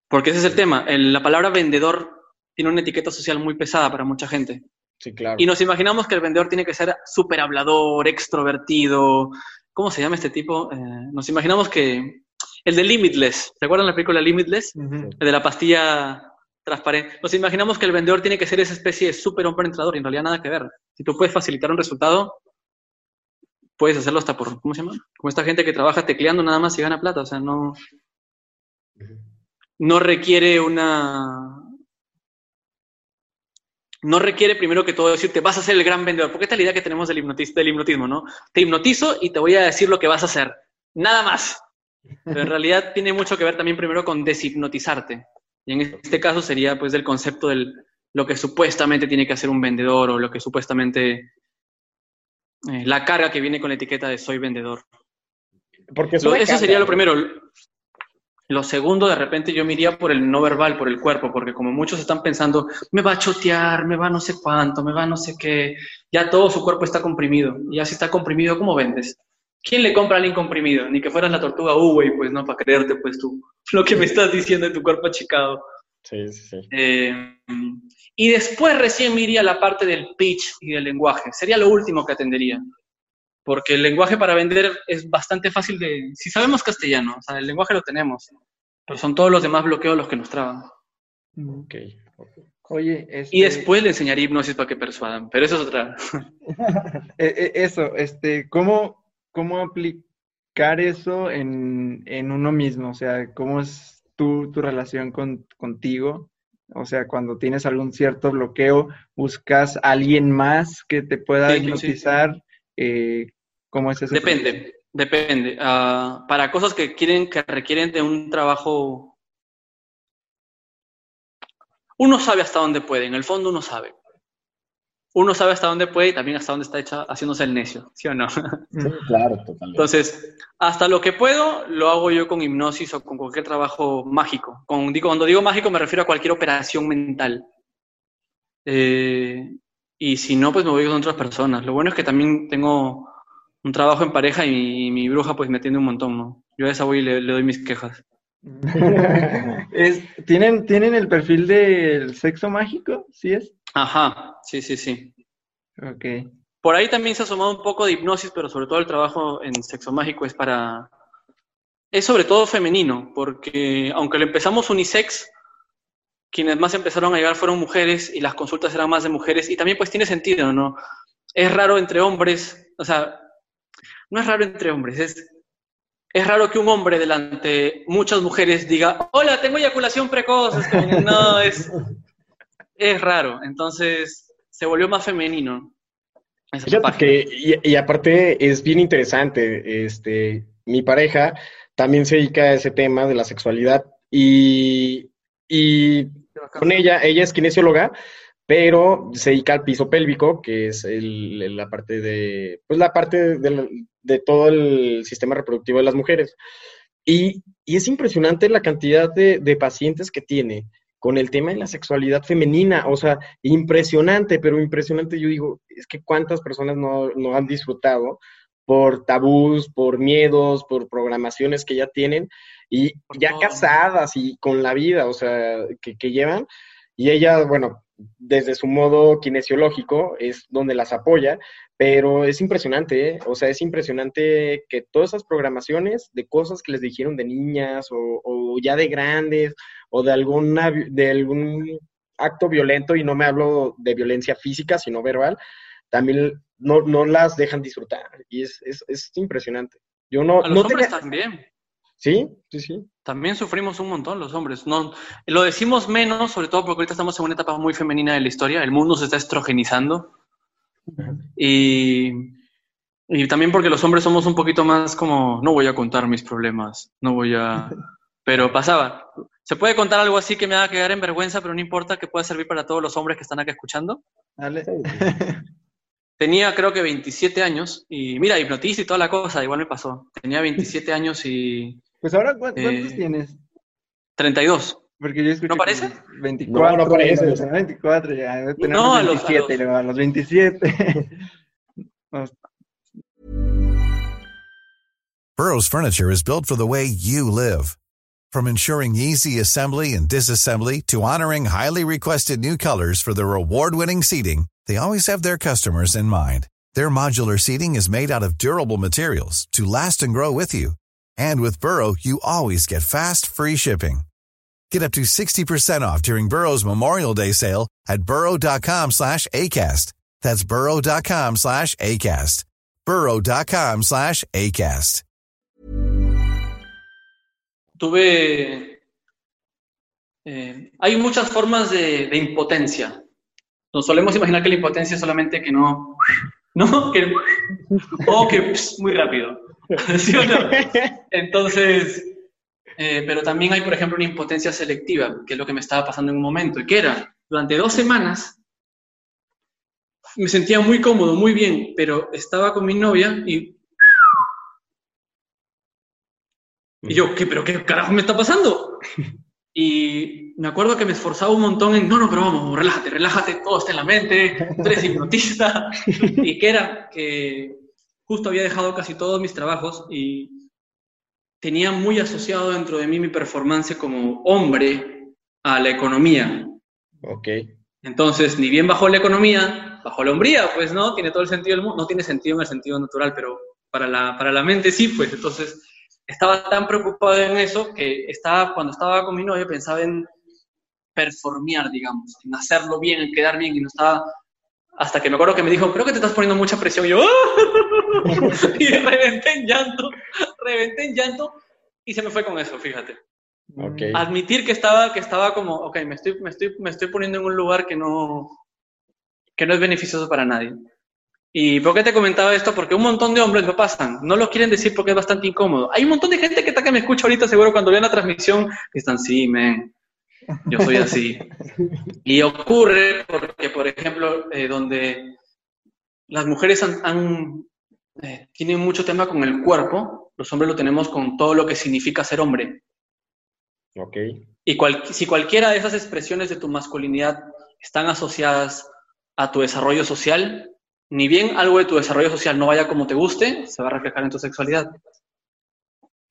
Porque ese es el tema. la palabra vendedor tiene una etiqueta social muy pesada para mucha gente. Sí, claro. Y nos imaginamos que el vendedor tiene que ser súper hablador, extrovertido. ¿Cómo se llama este tipo? Eh, nos imaginamos que. El de Limitless. ¿Se acuerdan la película Limitless? El de la pastilla transparente. Nos imaginamos que el vendedor tiene que ser esa especie de súper hombre entrador y en realidad nada que ver. Si tú puedes facilitar un resultado, puedes hacerlo hasta por. ¿Cómo se llama? Como esta gente que trabaja tecleando nada más y gana plata. O sea, no. No requiere una no requiere primero que todo decirte vas a ser el gran vendedor, porque esta es la idea que tenemos del, hipnotista, del hipnotismo, ¿no? Te hipnotizo y te voy a decir lo que vas a hacer, nada más. Pero en realidad tiene mucho que ver también primero con deshipnotizarte. Y en este caso sería pues del concepto de lo que supuestamente tiene que hacer un vendedor o lo que supuestamente eh, la carga que viene con la etiqueta de soy vendedor. Porque eso sería lo primero. Lo segundo, de repente yo me iría por el no verbal, por el cuerpo, porque como muchos están pensando, me va a chotear, me va no sé cuánto, me va no sé qué, ya todo su cuerpo está comprimido. Y así está comprimido, ¿cómo vendes? ¿Quién le compra al incomprimido? Ni que fueras la tortuga Uwey, pues no, para creerte, pues tú, lo que me estás diciendo de tu cuerpo achicado. Sí, sí, sí. Eh, y después recién me iría a la parte del pitch y del lenguaje. Sería lo último que atendería porque el lenguaje para vender es bastante fácil de... Si sabemos castellano, o sea, el lenguaje lo tenemos, pero son todos los demás bloqueos los que nos traban. Ok. Oye, Y este, después le enseñaré hipnosis para que persuadan, pero eso es otra. eh, eh, eso, este, ¿cómo, cómo aplicar eso en, en uno mismo? O sea, ¿cómo es tu, tu relación con, contigo? O sea, cuando tienes algún cierto bloqueo, buscas a alguien más que te pueda Sí, sí. hipnotizar. eh, ¿cómo es ese proceso? Depende, depende. Ah, para cosas que quieren, que requieren de un trabajo, uno sabe hasta dónde puede, en el fondo uno sabe. Uno sabe hasta dónde puede y también hasta dónde está hecha, haciéndose el necio, ¿sí o no? Sí, claro, totalmente. Entonces, hasta lo que puedo, lo hago yo con hipnosis o con cualquier trabajo mágico. Con, digo, cuando digo mágico me refiero a cualquier operación mental. Eh, y si no, pues me voy con otras personas. Lo bueno es que también tengo un trabajo en pareja y mi, mi bruja pues me atiende un montón, ¿no? Yo a esa voy y le, le doy mis quejas. Es- ¿tienen, ¿Tienen el perfil del sexo mágico? ¿Sí es? Ajá, sí, sí, sí. Ok. Por ahí también se ha sumado un poco de hipnosis, pero sobre todo el trabajo en sexo mágico es para... Es sobre todo femenino, porque aunque lo empezamos unisex, quienes más empezaron a llegar fueron mujeres y las consultas eran más de mujeres y también pues tiene sentido, ¿no? Es raro entre hombres, o sea, no es raro entre hombres, es, es raro que un hombre delante de muchas mujeres diga, hola, tengo eyaculación precoz, es como que no, es, es raro, entonces se volvió más femenino. que, y, y aparte es bien interesante, este, mi pareja también se dedica a ese tema de la sexualidad y, y con ella, ella es kinesióloga, pero se dedica al piso pélvico, que es el- la parte de, pues la parte de, de todo el sistema reproductivo de las mujeres. Y, y es impresionante la cantidad de, de pacientes que tiene con el tema de la sexualidad femenina, o sea, impresionante, pero impresionante, yo digo, es que cuántas personas no, no han disfrutado por tabús, por miedos, por programaciones que ya tienen y ya casadas y con la vida, o sea, que, que llevan. Y ella, bueno, desde su modo kinesiológico es donde las apoya, pero es impresionante, ¿eh? O sea, es impresionante que todas esas programaciones de cosas que les dijeron de niñas o, o ya de grandes o de alguna de algún acto violento y no me hablo de violencia física, sino verbal, también no, no las dejan disfrutar y es, es, es impresionante. Yo no, A los no hombres tenía- también. Sí, sí, sí. También sufrimos un montón los hombres. No, lo decimos menos, sobre todo porque ahorita estamos en una etapa muy femenina de la historia. El mundo se está estrogenizando. Y, y también porque los hombres somos un poquito más como, no voy a contar mis problemas, no voy a... Pero pasaba. ¿Se puede contar algo así que me haga quedar en vergüenza, pero no importa, que pueda servir para todos los hombres que están acá escuchando? Dale. Tenía creo que 27 años y mira, hipnotista y toda la cosa, igual me pasó. Tenía 27 años y Pues ahora, ¿cuántos Eh, tienes? 32. Porque yo escuché ¿No parece? 24. No, no parece. o sea, 24 ya. debe tener No, a los- a los- a los 27. Burrow's furniture is built for the way you live. From ensuring easy assembly and disassembly to honoring highly requested new colors for their award-winning seating, they always have their customers in mind. Their modular seating is made out of durable materials to last and grow with you. And with Burrow, you always get fast, free shipping. Get up to 60% off during Burrow's Memorial Day sale at burrow.com slash ACAST. That's burrow.com slash ACAST. burrow.com slash ACAST. Tuve... eh, hay muchas formas de, de impotencia. Nos solemos imaginar que la impotencia es solamente que no... ¿No? Que, o que pss, muy rápido. ¿Sí o no? Entonces, eh, pero también hay, por ejemplo, una impotencia selectiva, que es lo que me estaba pasando en un momento, y que era, durante dos semanas, me sentía muy cómodo, muy bien, pero estaba con mi novia y... Y yo, ¿qué, pero qué carajo me está pasando? Y me acuerdo que me esforzaba un montón en, no, no, pero vamos, relájate, relájate, todo está en la mente, tú eres hipnotista. y que era que justo había dejado casi todos mis trabajos y tenía muy asociado dentro de mí mi performance como hombre a la economía. Ok. Entonces, ni bien bajó la economía, bajó la hombría, pues no, tiene todo el sentido del mundo, no tiene sentido en el sentido natural, pero para la, para la mente sí, pues entonces estaba tan preocupado en eso que estaba, cuando estaba con mi novia pensaba en, performear, digamos, en hacerlo bien, en quedar bien, y no estaba... Hasta que me acuerdo que me dijo, creo que te estás poniendo mucha presión. Y yo, ¡Ah! y reventé en llanto, reventé en llanto, y se me fue con eso, fíjate. Ok. Admitir que estaba, que estaba como, ok, me estoy, me, estoy, me estoy poniendo en un lugar que no, que no es beneficioso para nadie. ¿Y por qué te comentaba esto? Porque un montón de hombres lo pasan. No lo quieren decir porque es bastante incómodo. Hay un montón de gente que está que me escucha ahorita, seguro, cuando vean la transmisión, que están, sí, men, yo soy así. y ocurre porque, por ejemplo, eh, donde las mujeres han, han, eh, tienen mucho tema con el cuerpo, los hombres lo tenemos con todo lo que significa ser hombre. Ok. Y cual- si cualquiera de esas expresiones de tu masculinidad están asociadas a tu desarrollo social, ni bien algo de tu desarrollo social no vaya como te guste, se va a reflejar en tu sexualidad.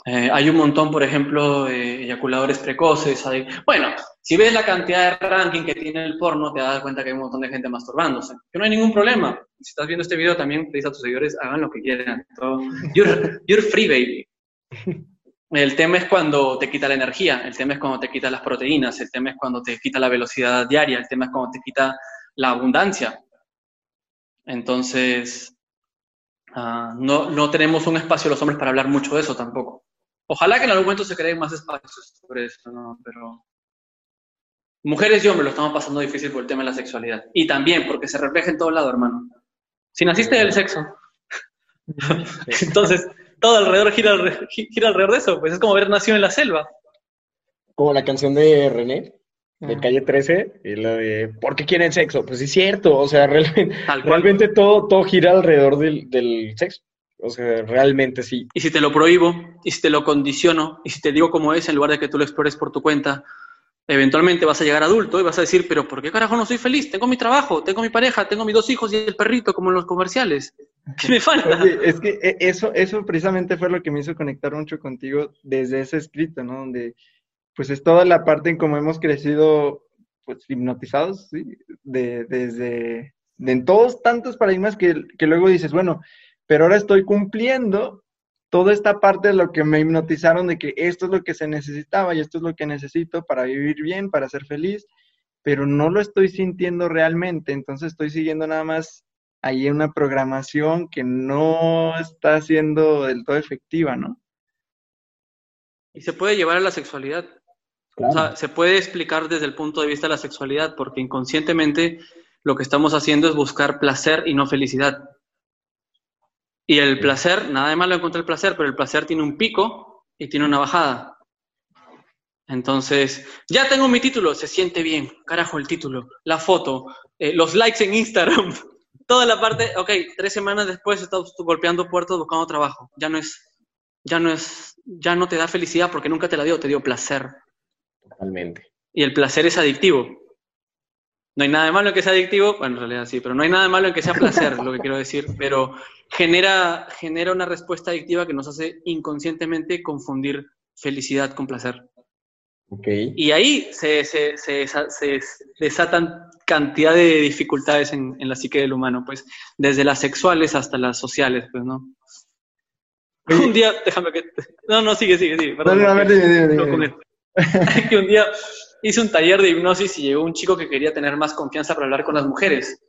Eh, hay un montón, por ejemplo, de eyaculadores precoces. hay- Bueno, si ves la cantidad de ranking que tiene el porno, te das cuenta que hay un montón de gente masturbándose. Que no hay ningún problema. Si estás viendo este video, también te dice a tus seguidores, hagan lo que quieran. Todo- You're, you're free, baby. El tema es cuando te quita la energía, el tema es cuando te quita las proteínas, el tema es cuando te quita la velocidad diaria, el tema es cuando te quita la abundancia. Entonces, ah, no, no tenemos un espacio los hombres para hablar mucho de eso tampoco. Ojalá que en algún momento se creen más espacios sobre eso, ¿no? Pero mujeres y hombres lo estamos pasando difícil por el tema de la sexualidad. Y también porque se refleja en todo lado, hermano. Si naciste del sexo, entonces todo alrededor gira, gira alrededor de eso. Pues es como haber nacido en la selva. Como la canción de René, de Ah. Calle 13, y la de ¿Por qué quieren sexo? Pues sí es cierto, o sea, realmente, realmente todo, todo gira alrededor del, del sexo. O sea, realmente sí. Y si te lo prohíbo, y si te lo condiciono, y si te digo cómo es, en lugar de que tú lo explores por tu cuenta, eventualmente vas a llegar adulto y vas a decir, pero ¿por qué carajo no soy feliz? Tengo mi trabajo, tengo mi pareja, tengo mis dos hijos y el perrito, como en los comerciales. ¿Qué me falta? Oye, es que e- eso, eso precisamente fue lo que me hizo conectar mucho contigo desde ese escrito, ¿no? Donde, pues es toda la parte en cómo hemos crecido, pues hipnotizados, ¿sí? De, desde, de en todos tantos paradigmas que, que luego dices, bueno, pero ahora estoy cumpliendo toda esta parte de lo que me hipnotizaron de que esto es lo que se necesitaba y esto es lo que necesito para vivir bien, para ser feliz, pero no lo estoy sintiendo realmente, entonces estoy siguiendo nada más ahí una programación que no está siendo del todo efectiva, ¿no? Y se puede llevar a la sexualidad. O sea, se puede explicar desde el punto de vista de la sexualidad, porque inconscientemente lo que estamos haciendo es buscar placer y no felicidad. Y el placer, nada de malo encontrar el placer, pero el placer tiene un pico y tiene una bajada. Entonces, ya tengo mi título, se siente bien, carajo el título, la foto, eh, los likes en Instagram, toda la parte, ok, tres semanas después estás golpeando puertas buscando trabajo. Ya no es, ya no es, ya no te da felicidad porque nunca te la dio, te dio placer. Totalmente. Y el placer es adictivo. No hay nada de malo en que sea adictivo, bueno, en realidad sí, pero no hay nada de malo en que sea placer, lo que quiero decir, pero genera, genera una respuesta adictiva que nos hace inconscientemente confundir felicidad con placer. Ok. Y ahí se, se, se, desa- se desatan cantidad de dificultades en, en la psique del humano, pues, desde las sexuales hasta las sociales, pues, ¿no? Un día, déjame que... No, no, sigue, sigue, sigue. perdón, No, no, a ver, que- dime, dime, que un día hice un taller de hipnosis y llegó un chico que quería tener más confianza para hablar con las mujeres.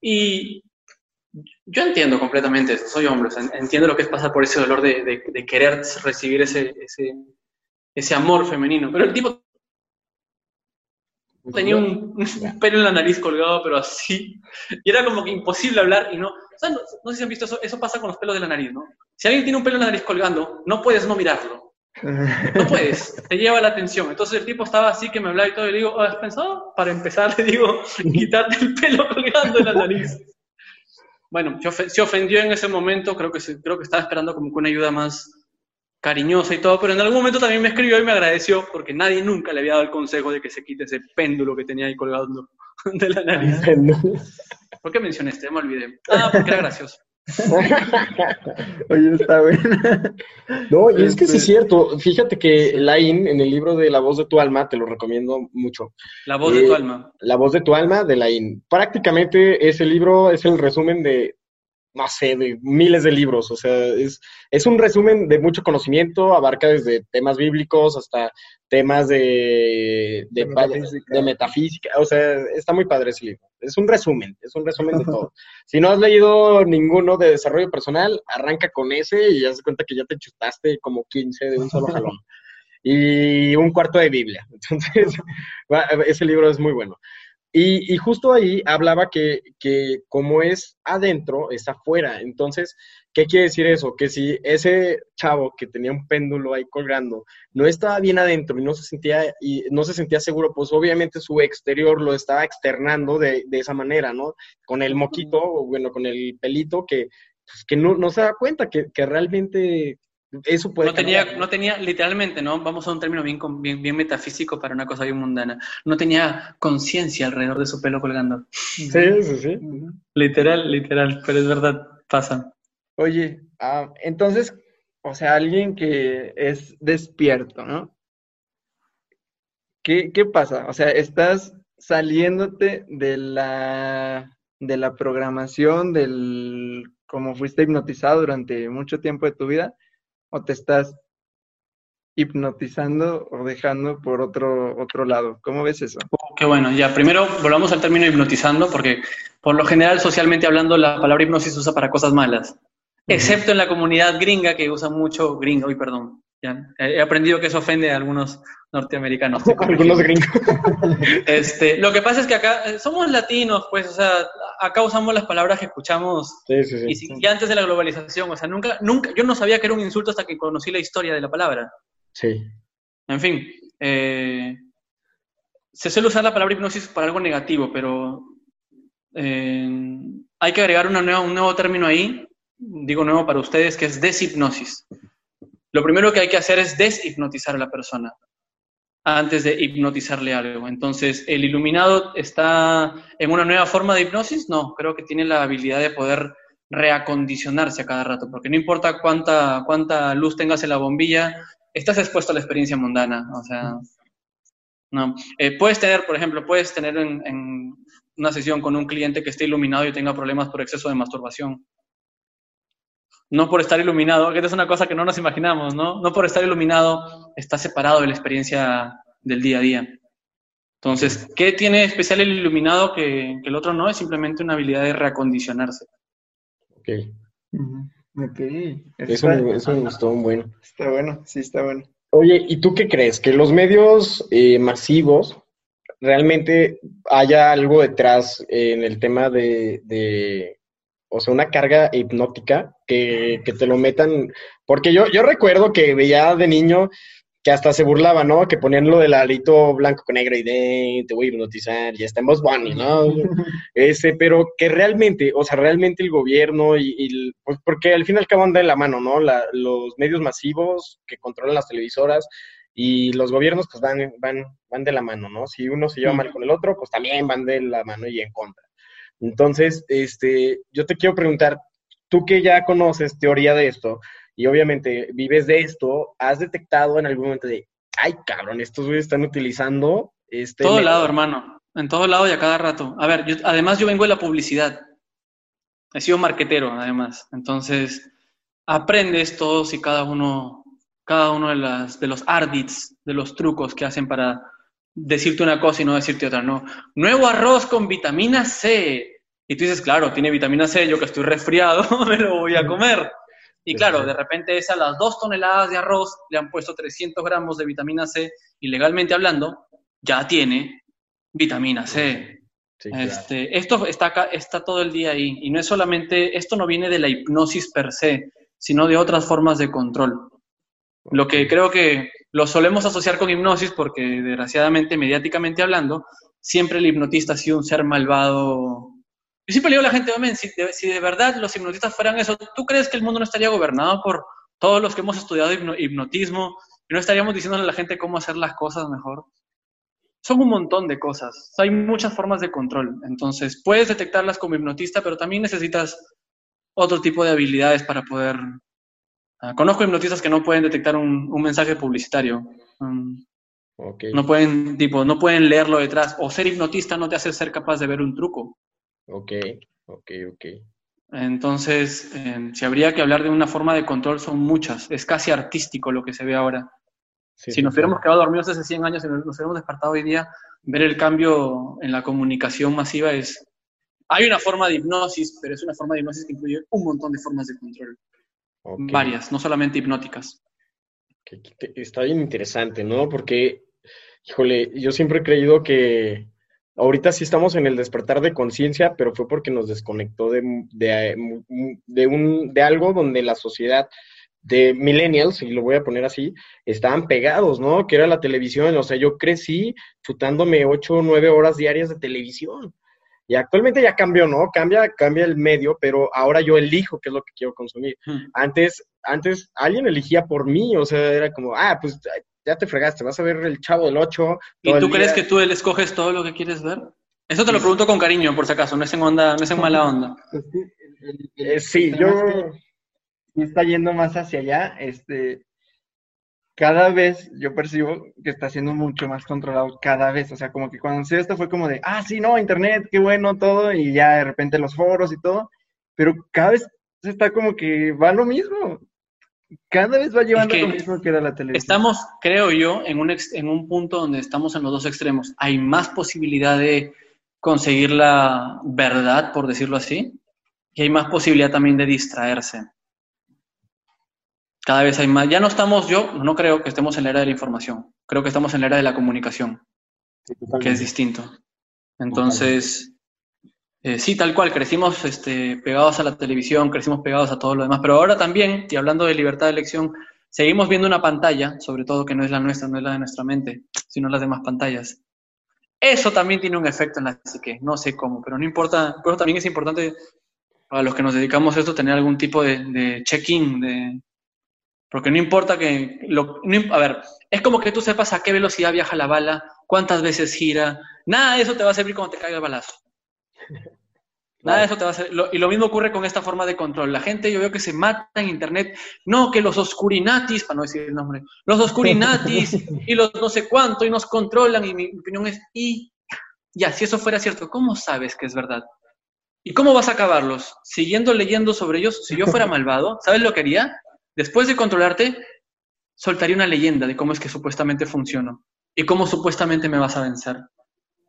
Y yo entiendo completamente eso, soy hombre, o sea, entiendo lo que es pasar por ese dolor de, de- de querer recibir ese, ese, ese amor femenino. Pero el tipo tenía un, un pelo en la nariz colgado, pero así. Y era como que imposible hablar y no. o sea, no, no sé si han visto eso, eso pasa con los pelos de la nariz, ¿no? Si alguien tiene un pelo en la nariz colgando, no puedes no mirarlo. No puedes, te lleva la atención. Entonces el tipo estaba así que me hablaba y todo, y le digo, ¿has pensado? Para empezar, le digo, quitarte el pelo colgando en la nariz. Bueno, se, ofe- se ofendió en ese momento, creo que, creo que estaba esperando como que una ayuda más cariñosa y todo, pero en algún momento también me escribió y me agradeció porque nadie nunca le había dado el consejo de que se quite ese péndulo que tenía ahí colgando de la nariz. ¿Por qué mencioné este? Me olvidé. Ah, porque era gracioso. Oye, está buena. No, y es que sí Este- es cierto. Fíjate que Lain, en el libro de La voz de tu alma, te lo recomiendo mucho. La voz de tu Eh, alma. La voz de tu alma de Lain. Prácticamente ese libro es el resumen de no sé, de miles de libros. O sea, es, es un resumen de mucho conocimiento, abarca desde temas bíblicos hasta temas de, de, De metafísica. de metafísica. O sea, está muy padre ese libro. Es un resumen, es un resumen de todo. si no has leído ninguno de desarrollo personal, arranca con ese y haz cuenta que ya te chutaste como 15 de un solo jalón. Y un cuarto de Biblia. Entonces, ese libro es muy bueno. Y, y justo ahí hablaba que, que como es adentro, es afuera. Entonces, ¿qué quiere decir eso? Que si ese chavo que tenía un péndulo ahí colgando no estaba bien adentro y no se sentía, y no se sentía seguro, pues obviamente su exterior lo estaba externando de, de esa manera, ¿no? Con el moquito, o bueno, con el pelito que, pues, que no, no se da cuenta que, que realmente eso puede No tenía, no tenía, literalmente, ¿no? Vamos a un término bien, bien, bien metafísico para una cosa bien mundana. No tenía conciencia alrededor de su pelo colgando. Sí, sí, sí. Literal, literal, pero es verdad, pasa. Oye, ah, entonces, o sea, alguien que es despierto, ¿no? ¿Qué, qué pasa? O sea, estás saliéndote de la, de la programación, del como fuiste hipnotizado durante mucho tiempo de tu vida, o te estás hipnotizando o dejando por otro, otro lado. ¿Cómo ves eso? Oh, qué bueno, ya, primero volvamos al término hipnotizando, porque por lo general, socialmente hablando, la palabra hipnosis se usa para cosas malas, excepto en la comunidad gringa que usa mucho, gringa, uy, perdón, ya, he aprendido que eso ofende a algunos norteamericanos. Algunos gringos. Este, lo que pasa es que acá eh, somos latinos, pues, o sea, acá usamos las palabras que escuchamos Sí, sí, sí. y si- antes de la globalización, o sea, nunca, nunca, yo no sabía que era un insulto hasta que conocí la historia de la palabra. Sí. En fin, eh, se suele usar la palabra hipnosis para algo negativo, pero eh, hay que agregar una nueva- un nuevo término ahí, digo nuevo para ustedes, que es deshipnosis. Lo primero que hay que hacer es deshipnotizar a la persona antes de hipnotizarle algo. Entonces, ¿el iluminado está en una nueva forma de hipnosis? No, creo que tiene la habilidad de poder reacondicionarse a cada rato, porque no importa cuánta, cuánta luz tengas en la bombilla, estás expuesto a la experiencia mundana. O sea, no. Eh, puedes tener, por ejemplo, puedes tener en, en una sesión con un cliente que esté iluminado y tenga problemas por exceso de masturbación. No por estar iluminado, que esta es una cosa que no nos imaginamos, ¿no? No por estar iluminado está separado de la experiencia del día a día. Entonces, ¿qué tiene especial el iluminado que, que el otro no? Es simplemente una habilidad de reacondicionarse. Ok. Ok. Eso, me- eso me gustó un buen. está bueno, sí, está bueno. Oye, ¿y tú qué crees? ¿Que los medios eh, masivos realmente haya algo detrás en el tema de, de, o sea, una carga hipnótica que, que te lo metan? Porque yo, yo recuerdo que veía de niño que hasta se burlaba, ¿no? Que ponían lo del arito blanco con negro y de, te voy a hipnotizar, ya está en Bunny, ¿no? Ese, pero que realmente, o sea, realmente el gobierno y, pues porque al fin y al cabo anda de la mano, ¿no? La- los medios masivos que controlan las televisoras y los gobiernos pues van, van, van de la mano, ¿no? Si uno se lleva mal con el otro, pues también van de la mano y en contra. Entonces, este, yo te quiero preguntar, tú que ya conoces teoría de esto y obviamente vives de esto, ¿has detectado en algún momento de, ay, cabrón, estos güeyes están utilizando este... todo método"? lado, hermano. En todo lado y a cada rato. A ver, yo- además yo vengo de la publicidad. He sido marquetero, además. Entonces, aprendes todos y cada uno, cada uno de, las, de los ardits, de los trucos que hacen para decirte una cosa y no decirte otra, ¿no? Nuevo arroz con vitamina C. Y tú dices, claro, tiene vitamina C, yo que estoy resfriado, me lo voy a comer. Y claro, de repente es a las dos toneladas de arroz le han puesto 300 gramos de vitamina C y legalmente hablando, ya tiene vitamina C. Sí, claro. Este, esto está, acá, está todo el día ahí y no es solamente, esto no viene de la hipnosis per se, sino de otras formas de control. Lo que creo que lo solemos asociar con hipnosis porque desgraciadamente, mediáticamente hablando, siempre el hipnotista ha sido un ser malvado. Yo siempre le digo a la gente, "Omen, si de, si de verdad los hipnotistas fueran eso, ¿tú crees que el mundo no estaría gobernado por todos los que hemos estudiado hipno- hipnotismo y no estaríamos diciéndole a la gente cómo hacer las cosas mejor? son un montón de cosas. Hay muchas formas de control. Entonces, puedes detectarlas como hipnotista, pero también necesitas otro tipo de habilidades para poder... Ah, conozco hipnotistas que no pueden detectar un, un mensaje publicitario. Ok, no pueden, tipo, no pueden leerlo detrás. O ser hipnotista no te hace ser capaz de ver un truco. ok, ok, ok. Entonces, eh, si habría que hablar de una forma de control, son muchas. Es casi artístico lo que se ve ahora. si nos hubiéramos quedado dormidos hace 100 años y nos, nos hubiéramos despertado hoy día, ver el cambio en la comunicación masiva es... Hay una forma de hipnosis, pero es una forma de hipnosis que incluye un montón de formas de control. Varias, no solamente hipnóticas. Está bien interesante, ¿no? Porque, híjole, yo siempre he creído que ahorita sí estamos en el despertar de conciencia, pero fue porque nos desconectó de, de, de un, de algo donde la sociedad de millennials, y lo voy a poner así, estaban pegados, ¿no? Que era la televisión. O sea, yo crecí chutándome ocho o nueve horas diarias de televisión. Y actualmente ya cambió, ¿no? Cambia, cambia el medio, pero ahora yo elijo qué es lo que quiero consumir. Hmm. Antes, antes alguien elegía por mí, o sea, era como, ah, pues ya te fregaste, vas a ver el chavo del 8. ¿Y tú crees que tú él escoges todo lo que quieres ver? Eso te lo pregunto con cariño, por si acaso, no es en onda, no es en mala onda. Pues sí, el- el- el- Eh, sí, el yo... es que está yendo más hacia allá. Este, cada vez yo percibo que está siendo mucho más controlado, cada vez. O sea, como que cuando se esto fue como de, ah, sí, no, internet, qué bueno, todo, y ya de repente los foros y todo. Pero cada vez se está como que va lo mismo. Cada vez va llevando que lo mismo que era la televisión. Estamos, creo yo, en un, ex- en un punto donde estamos en los dos extremos. Hay más posibilidad de conseguir la verdad, por decirlo así, y hay más posibilidad también de distraerse. Cada vez hay más. Ya no estamos, yo no creo que estemos en la era de la información. Creo que estamos en la era de la comunicación, que es distinto. Entonces, eh, sí, tal cual, crecimos este, pegados a la televisión, crecimos pegados a todo lo demás, pero ahora también, y hablando de libertad de elección, seguimos viendo una pantalla, sobre todo que no es la nuestra, no es la de nuestra mente, sino las demás pantallas. Eso también tiene un efecto en la psique, no sé cómo, pero no importa, pero también es importante para los que nos dedicamos a esto tener algún tipo de, de check-in, de, porque no importa que, lo, no a ver, es como que tú sepas a qué velocidad viaja la bala, cuántas veces gira, nada de eso te va a servir cuando te caiga el balazo. Nada de eso te va a hacer. lo- y lo mismo ocurre con esta forma de control. La gente, yo veo que se mata en internet. No, que los oscurinatis, para no decir el nombre, los oscurinatis y los no sé cuánto y nos controlan. Y mi opinión es, y ya, si eso fuera cierto, ¿cómo sabes que es verdad? ¿Y cómo vas a acabarlos? Siguiendo leyendo sobre ellos. Si yo fuera malvado, ¿sabes lo que haría? Después de controlarte, soltaría una leyenda de cómo es que supuestamente funciono y cómo supuestamente me vas a vencer.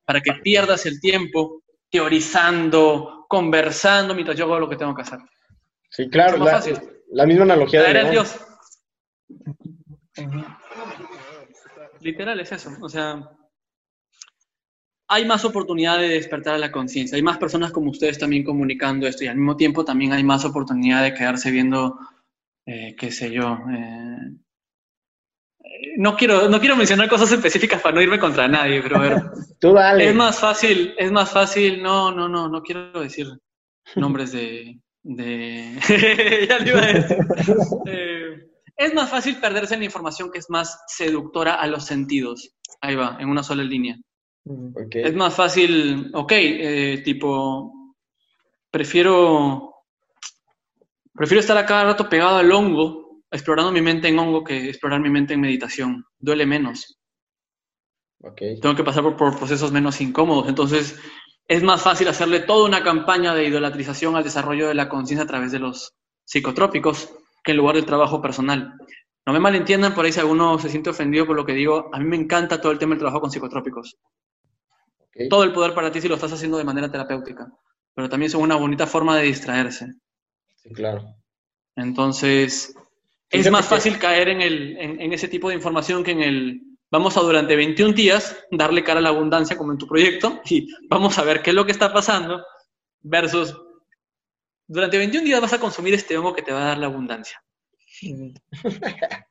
Para que pierdas el tiempo teorizando, conversando mientras yo hago lo que tengo que hacer. Sí, claro, la, la misma analogía de León. Dios. Literal es eso. O sea, hay más oportunidad de despertar a la conciencia. Hay más personas como ustedes también comunicando esto y al mismo tiempo también hay más oportunidad de quedarse viendo, eh, qué sé yo. eh, no quiero, no quiero mencionar cosas específicas para no irme contra nadie, pero a ver, Tú dale. es más fácil, es más fácil, no, no, no, no quiero decir nombres de, de... ya le iba a decir. Eh, es más fácil perderse en la información que es más seductora a los sentidos. Ahí va, en una sola línea. Es más fácil, ok, eh, tipo, prefiero, prefiero estar a cada rato pegado al hongo, explorando mi mente en hongo que explorar mi mente en meditación. Duele menos tengo que pasar por, por procesos menos incómodos. Entonces, es más fácil hacerle toda una campaña de idolatrización al desarrollo de la conciencia a través de los psicotrópicos que en lugar del trabajo personal. No me malentiendan por ahí si alguno se siente ofendido por lo que digo. A mí me encanta todo el tema del trabajo con psicotrópicos. Todo el poder para ti si lo estás haciendo de manera terapéutica. Pero también son una bonita forma de distraerse. Sí, claro. Entonces, es más fácil caer en, el, en, en ese tipo de información que en el vamos a durante 21 días darle cara a la abundancia como en tu proyecto y vamos a ver qué es lo que está pasando versus durante 21 días vas a consumir este hongo que te va a dar la abundancia.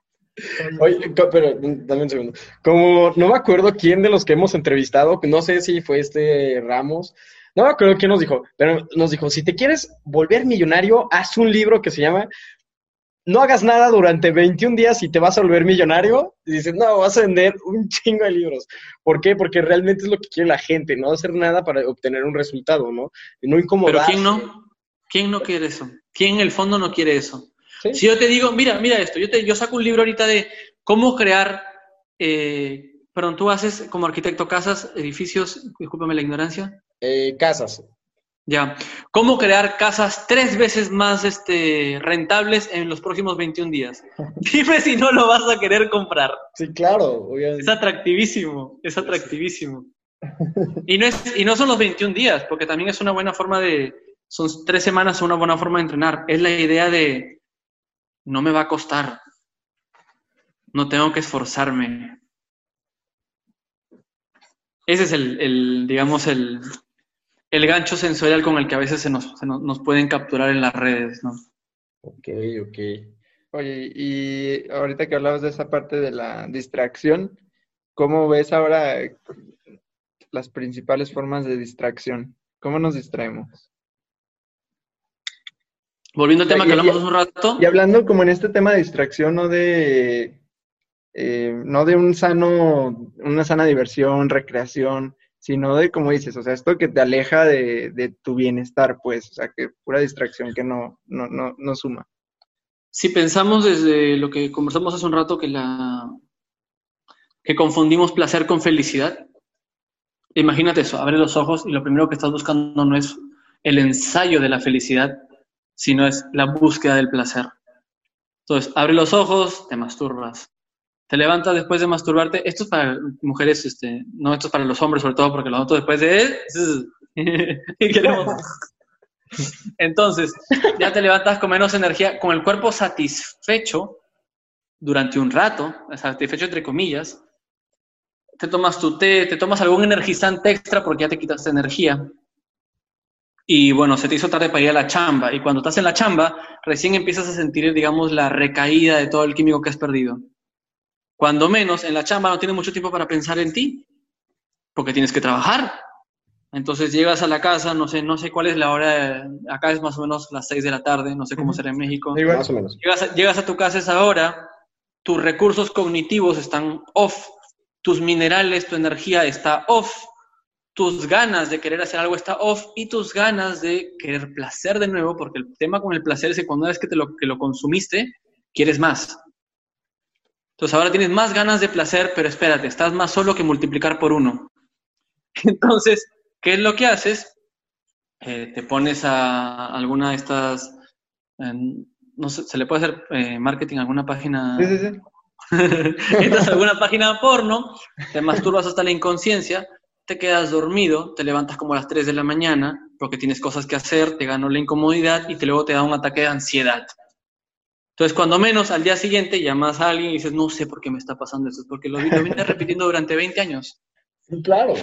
Oye, pero dame un segundo. Como no me acuerdo quién de los que hemos entrevistado, no sé si fue este Ramos, no acuerdo quién nos dijo, pero nos dijo, si te quieres volver millonario, haz un libro que se llama No hagas nada durante 21 días y te vas a volver millonario. Y dices, no, vas a vender un chingo de libros. ¿Por qué? Porque realmente es lo que quiere la gente, no hacer nada para obtener un resultado, ¿no? Y no Pero incomodarse. ¿quién no? ¿Quién no quiere eso? ¿Quién en el fondo no quiere eso? Sí. Si yo te digo, mira, mira esto, yo, te, yo saco un libro ahorita de cómo crear, eh, perdón, tú haces como arquitecto casas, edificios, discúlpame la ignorancia, Eh, casas. Ya. ¿Cómo crear casas tres veces más este, rentables en los próximos 21 días? Dime si no lo vas a querer comprar. Sí, claro. obviamente. Es atractivísimo, es atractivísimo. Y no, es, y no son los 21 días, porque también es una buena forma de, son tres semanas, una buena forma de entrenar. Es la idea de, no me va a costar, no tengo que esforzarme. Ese es el, el digamos, el, el gancho sensorial con el que a veces se nos, se nos, nos pueden capturar en las redes, ¿no? Ok, ok. Oye, y ahorita que hablabas de esa parte de la distracción, ¿cómo ves ahora las principales formas de distracción? ¿Cómo nos distraemos? Volviendo al tema Y- que y- hablamos hace un rato, Y hablando como en este tema de distracción, no de, eh, no de un sano, una sana diversión, recreación, sino de, como dices, o sea, esto que te aleja de, de tu bienestar, pues, o sea, que pura distracción que no, no, no, no suma. si pensamos desde lo que conversamos hace un rato, que, la, que confundimos placer con felicidad, imagínate eso, abre los ojos y lo primero que estás buscando no es el ensayo de la felicidad, sino es la búsqueda del placer. Entonces, abre los ojos, te masturbas. Te levantas después de masturbarte. Esto es para mujeres, este, no, esto es para los hombres sobre todo, porque los otros después de... Entonces, ya te levantas con menos energía, con el cuerpo satisfecho durante un rato, satisfecho entre comillas. Te tomas tu té, te tomas algún energizante extra porque ya te quitaste energía. Y bueno, se te hizo tarde para ir a la chamba. Y cuando estás en la chamba, recién empiezas a sentir, digamos, la recaída de todo el químico que has perdido. Cuando menos, en la chamba no tienes mucho tiempo para pensar en ti, porque tienes que trabajar. Entonces llegas a la casa, no sé, no sé cuál es la hora, acá es más o menos las 6 de la tarde, no sé cómo será en México. Más o menos. Llegas a, llegas a tu casa a esa hora, tus recursos cognitivos están off, tus minerales, tu energía está off, tus ganas de querer hacer algo está off y tus ganas de querer placer de nuevo, porque el tema con el placer es que cuando una vez que, te lo, que lo consumiste, quieres más. Entonces ahora tienes más ganas de placer, pero espérate, estás más solo que multiplicar por uno. Entonces, ¿qué es lo que haces? Eh, te pones a alguna de estas, eh, no sé, se le puede hacer eh, marketing a alguna página Sí, sí, sí. entras a alguna página porno, te masturbas hasta la inconsciencia, te quedas dormido, te levantas como a las 3 de la mañana porque tienes cosas que hacer, te ganó la incomodidad y te, luego te da un ataque de ansiedad. Entonces, cuando menos, al día siguiente llamas a alguien y dices, no sé por qué me está pasando esto, porque lo, vi- lo vine repitiendo durante 20 años. Claro.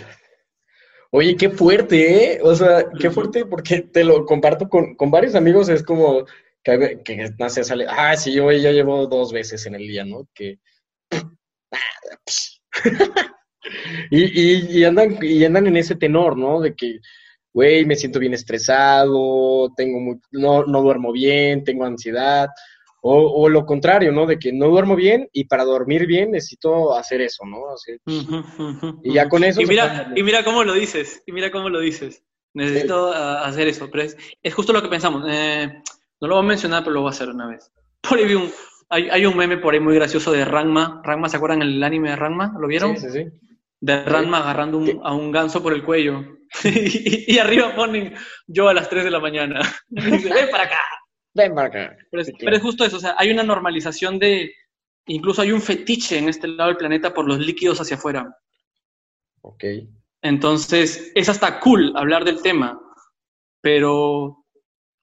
Oye, qué fuerte, ¿eh? O sea, qué fuerte porque te lo comparto con, con varios amigos, es como que, que no sé, sale, ah, sí, yo ya llevo dos veces en el día, ¿no? Que... y, y, y andan, y andan en ese tenor, ¿no? De que, güey, me siento bien estresado, tengo mu- no, no duermo bien, tengo ansiedad, o, o lo contrario, ¿no? De que no duermo bien y para dormir bien necesito hacer eso, ¿no? Hacer- Y ya con eso Y mira, y mira cómo lo dices, y mira cómo lo dices. Necesito ah, hacer eso, pero es, es justo lo que pensamos. Eh, no lo voy a mencionar, pero lo voy a hacer una vez. Por ahí vi un, hay, hay un meme por ahí muy gracioso de Ranma. Ranma, ¿se acuerdan el anime de Ranma? ¿Lo vieron? Sí, sí, sí. De Ranma agarrando un- a un ganso por el cuello. y, y arriba ponen yo a las 3 de la mañana. Y dice, ven para acá. Ven para acá. Pero es, pero es justo eso, o sea, hay una normalización de, incluso hay un fetiche en este lado del planeta por los líquidos hacia afuera. Ok. Entonces, es hasta cool hablar del tema, pero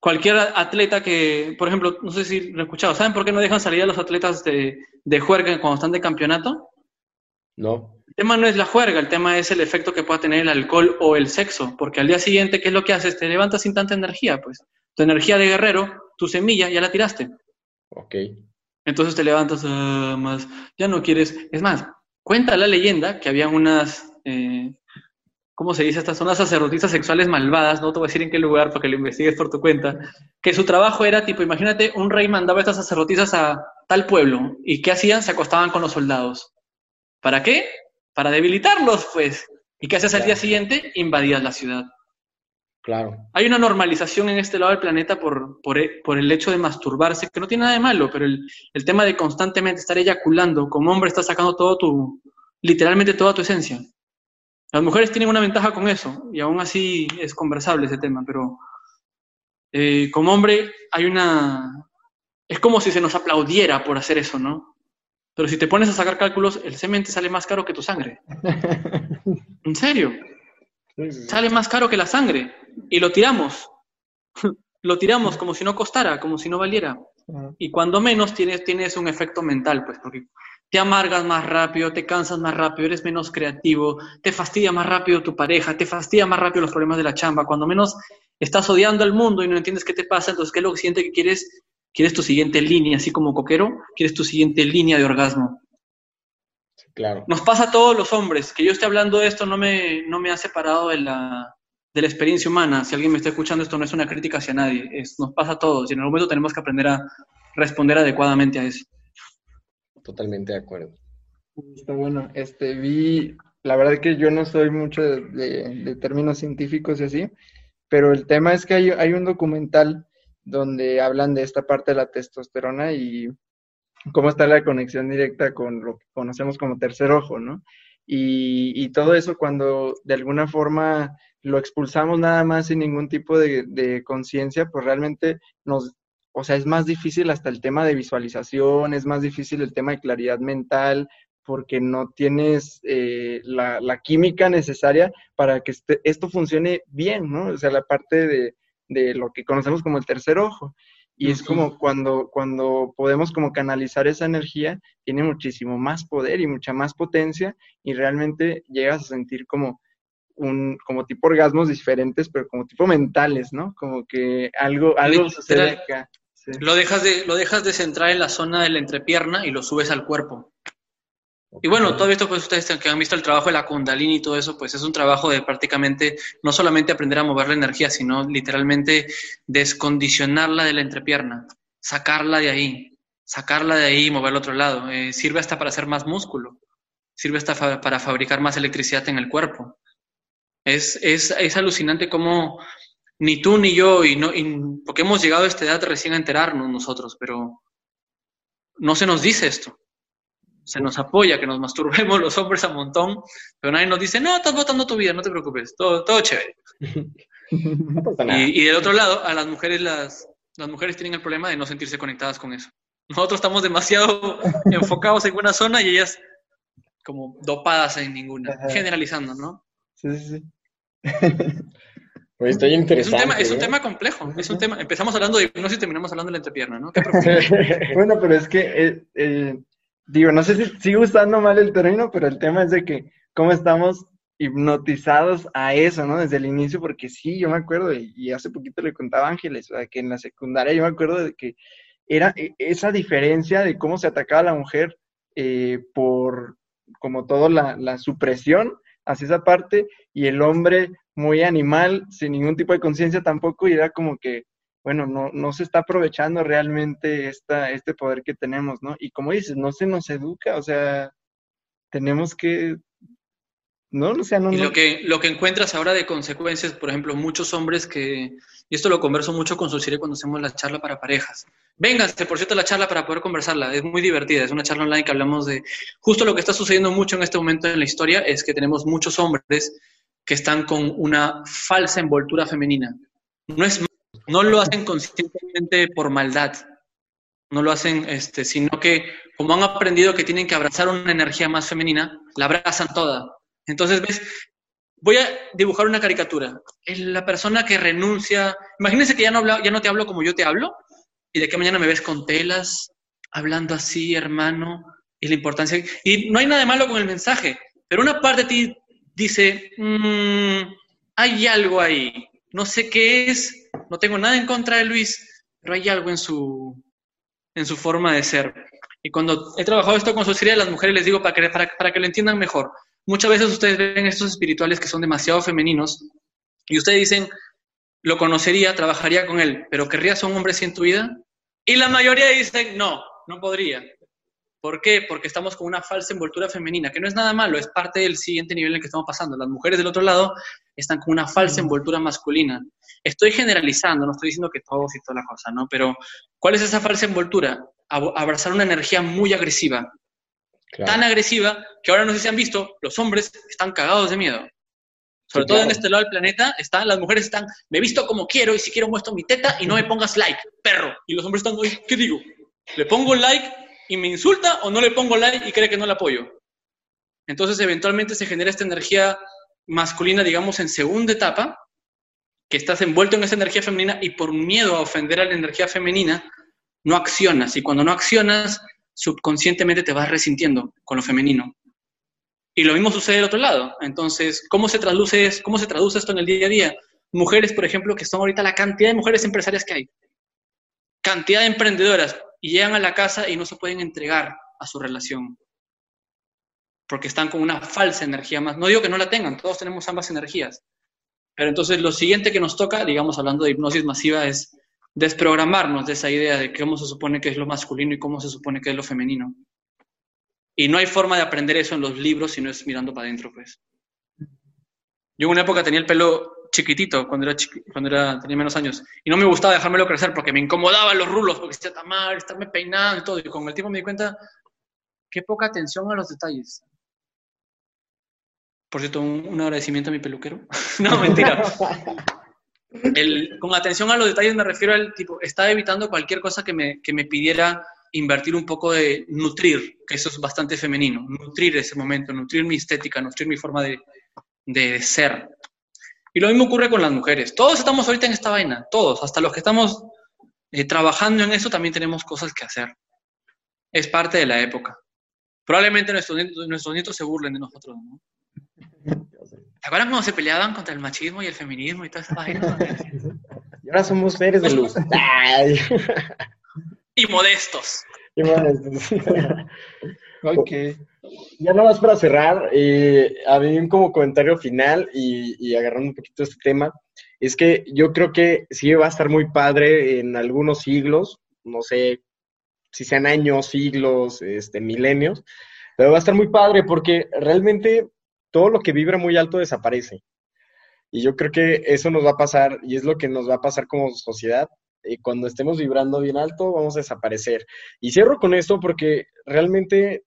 cualquier atleta que, por ejemplo, no sé si lo he escuchado, ¿saben por qué no dejan salir a los atletas de, de juerga cuando están de campeonato? No. El tema no es la juerga, el tema es el efecto que pueda tener el alcohol o el sexo, porque al día siguiente, ¿qué es lo que haces? Te levantas sin tanta energía, pues. Tu energía de guerrero, tu semilla, ya la tiraste. Ok. Entonces te levantas ah, más, ya no quieres. Es más, cuenta la leyenda que había unas, eh, ¿cómo se dice? Estas son las sacerdotisas sexuales malvadas, no te voy a decir en qué lugar para que lo investigues por tu cuenta, que su trabajo era tipo, imagínate, un rey mandaba a estas sacerdotisas a tal pueblo y ¿qué hacían? Se acostaban con los soldados. ¿Para qué? Para debilitarlos, pues. ¿Y qué haces al día siguiente? Invadías la ciudad. Claro. Hay una normalización en este lado del planeta por, por, e- por el hecho de masturbarse, que no tiene nada de malo, pero el, el tema de constantemente estar eyaculando, como hombre estás sacando todo tu, literalmente toda tu esencia. Las mujeres tienen una ventaja con eso, y aún así es conversable ese tema, pero eh, como hombre hay una... Es como si se nos aplaudiera por hacer eso, ¿no? Pero si te pones a sacar cálculos, el semen te sale más caro que tu sangre. ¿En serio? Sale más caro que la sangre. Y lo tiramos. lo tiramos como si no costara, como si no valiera. Y cuando menos tienes, tienes un efecto mental, pues, porque te amargas más rápido, te cansas más rápido, eres menos creativo, te fastidia más rápido tu pareja, te fastidia más rápido los problemas de la chamba. Cuando menos estás odiando al mundo y no entiendes qué te pasa, entonces, ¿qué es lo siguiente que quieres? ¿Quieres tu siguiente línea, así como coquero? ¿Quieres tu siguiente línea de orgasmo? Claro. Nos pasa a todos los hombres. Que yo esté hablando de esto no me, no me ha separado de la, de la experiencia humana. Si alguien me está escuchando, esto no es una crítica hacia nadie. Es, nos pasa a todos y en algún momento tenemos que aprender a responder adecuadamente a eso. Totalmente de acuerdo. Está bueno. Este, vi, la verdad que yo no soy mucho de, de- de términos científicos y así, pero el tema es que hay, hay un documental donde hablan de esta parte de la testosterona y cómo está la conexión directa con lo que conocemos como tercer ojo, ¿no? Y, y todo eso cuando de alguna forma lo expulsamos nada más sin ningún tipo de, conciencia, pues realmente nos, o sea, es más difícil hasta el tema de visualización, es más difícil el tema de claridad mental, porque no tienes eh, la, la química necesaria para que este- esto funcione bien, ¿no? O sea, la parte de, de lo que conocemos como el tercer ojo. Y es como cuando, cuando podemos como canalizar esa energía, tiene muchísimo más poder y mucha más potencia y realmente llegas a sentir como un, como tipo orgasmos diferentes, pero como tipo mentales, ¿no? Como que algo, algo Literal. sucede acá. Sí. Lo dejas, de, lo dejas de centrar en la zona de la entrepierna y lo subes al cuerpo. Y bueno, todo esto, pues ustedes que han visto el trabajo de la Kundalini y todo eso, pues es un trabajo de prácticamente no solamente aprender a mover la energía, sino literalmente descondicionarla de la entrepierna, sacarla de ahí, sacarla de ahí y moverla a otro lado. Eh, sirve hasta para hacer más músculo, sirve hasta fa- para fabricar más electricidad en el cuerpo. Es, es, es alucinante cómo ni tú ni yo, y no, y- porque hemos llegado a esta edad recién a enterarnos nosotros, pero no se nos dice esto. Se nos apoya que nos masturbemos los hombres a montón, pero nadie nos dice, no, estás botando tu vida, no te preocupes, todo, todo chévere. No pasa nada. Y, y del otro lado, a las mujeres, las, las mujeres tienen el problema de no sentirse conectadas con eso. Nosotros estamos demasiado enfocados en una zona y ellas como dopadas en ninguna, Ajá. generalizando, ¿no? Sí, sí, sí. Pues está bien Es un interesante. tema, es un ¿eh? tema complejo, es un tema, empezamos hablando de hipnosis y terminamos hablando de la entrepierna, ¿no? Qué. Bueno, pero es que, eh, eh, digo, no sé si sigo usando mal el término, pero el tema es de que cómo estamos hipnotizados a eso, ¿no? Desde el inicio, porque sí, yo me acuerdo, y, hace poquito le contaba a Ángeles, sea, que en la secundaria yo me acuerdo de que era eh, esa diferencia de cómo se atacaba a la mujer eh, por, como todo, la, la supresión hacia esa parte, y el hombre muy animal, sin ningún tipo de conciencia tampoco, y era como que, bueno, no, no se está aprovechando realmente esta, este poder que tenemos, ¿no? Y como dices, no se nos educa, o sea, tenemos que, no, o sea, no, Y no- lo que, lo que encuentras ahora de consecuencias, por ejemplo, muchos hombres que, y esto lo converso mucho con Susire cuando hacemos la charla para parejas. Vénganse, por cierto, la charla para poder conversarla. Es muy divertida, es una charla online que hablamos de justo lo que está sucediendo mucho en este momento en la historia, es que tenemos muchos hombres que están con una falsa envoltura femenina. No es no lo hacen conscientemente por maldad, no lo hacen, este, sino que como han aprendido que tienen que abrazar una energía más femenina, la abrazan toda. Entonces, ves, voy a dibujar una caricatura. La persona que renuncia, imagínense que ya no, habla, ya no te hablo como yo te hablo, y de que mañana me ves con telas, hablando así, hermano, y la importancia. Y no hay nada de malo con el mensaje, pero una parte de ti dice, "Mm, hay algo ahí, no sé qué es, no tengo nada en contra de Luis, pero hay algo en su, en su forma de ser. Y cuando he trabajado esto con sociedad, las mujeres les digo para que, para, para que lo entiendan mejor. Muchas veces ustedes ven estos espirituales que son demasiado femeninos y ustedes dicen, lo conocería, trabajaría con él, pero ¿querrías a un hombre en tu vida? Y la mayoría dicen, no, no podría. ¿Por qué? Porque estamos con una falsa envoltura femenina, que no es nada malo, es parte del siguiente nivel en el que estamos pasando. Las mujeres del otro lado están con una falsa envoltura masculina. Estoy generalizando, no estoy diciendo que todos y toda la cosa, ¿no? Pero, ¿cuál es esa falsa envoltura? Ab- abrazar una energía muy agresiva, Claro. tan agresiva que ahora no sé si han visto, los hombres están cagados de miedo. Sobre todo en este lado del planeta, están, las mujeres están, me he visto como quiero y si quiero muestro mi teta y no me pongas like, perro. Y los hombres están, ¿qué digo? ¿Le pongo like y me insulta o no le pongo like y cree que no le apoyo? Entonces, eventualmente se genera esta energía masculina, digamos, en segunda etapa, que estás envuelto en esa energía femenina y por miedo a ofender a la energía femenina, no accionas. Y cuando no accionas, subconscientemente te vas resintiendo con lo femenino. Y lo mismo sucede del otro lado. Entonces, ¿cómo se traduce, cómo se traduce esto en el día a día? Mujeres, por ejemplo, que son ahorita la cantidad de mujeres empresarias que hay. Cantidad de emprendedoras. Y llegan a la casa y no se pueden entregar a su relación. Porque están con una falsa energía más. No digo que no la tengan, todos tenemos ambas energías. Pero entonces lo siguiente que nos toca, digamos, hablando de hipnosis masiva, es desprogramarnos de esa idea de cómo se supone que es lo masculino y cómo se supone que es lo femenino. Y no hay forma de aprender eso en los libros si no es mirando para adentro, pues. Yo en una época tenía el pelo chiquitito cuando era, cuando era tenía menos años y no me gustaba dejármelo crecer porque me incomodaban los rulos porque estaba tan mal, estarme peinando y todo. Y con el tiempo me di cuenta qué poca atención a los detalles. Por cierto, un, agradecimiento a mi peluquero. no, mentira. con atención a los detalles me refiero al tipo, estaba evitando cualquier cosa que me, que me pidiera invertir un poco de nutrir, que eso es bastante femenino, nutrir ese momento, nutrir mi estética, nutrir mi forma de, de ser. Y lo mismo ocurre con las mujeres. Todos estamos ahorita en esta vaina, todos, hasta los que estamos eh, trabajando en eso también tenemos cosas que hacer. Es parte de la época. Probablemente nuestros, nuestros nietos se burlen de nosotros, ¿no? ¿Te acuerdas cuando se peleaban contra el machismo y el feminismo y todas esas vainas? y ahora somos seres de luz. y modestos. Y modestos. ok. Ya nada más para cerrar, eh, a mí como comentario final y, y, agarrando un poquito este tema, es que yo creo que sí va a estar muy padre en algunos siglos, no sé si sean años, siglos, este, milenios, pero va a estar muy padre porque realmente todo lo que vibra muy alto desaparece. Y yo creo que eso nos va a pasar y es lo que nos va a pasar como sociedad y cuando estemos vibrando bien alto, vamos a desaparecer. Y cierro con esto porque realmente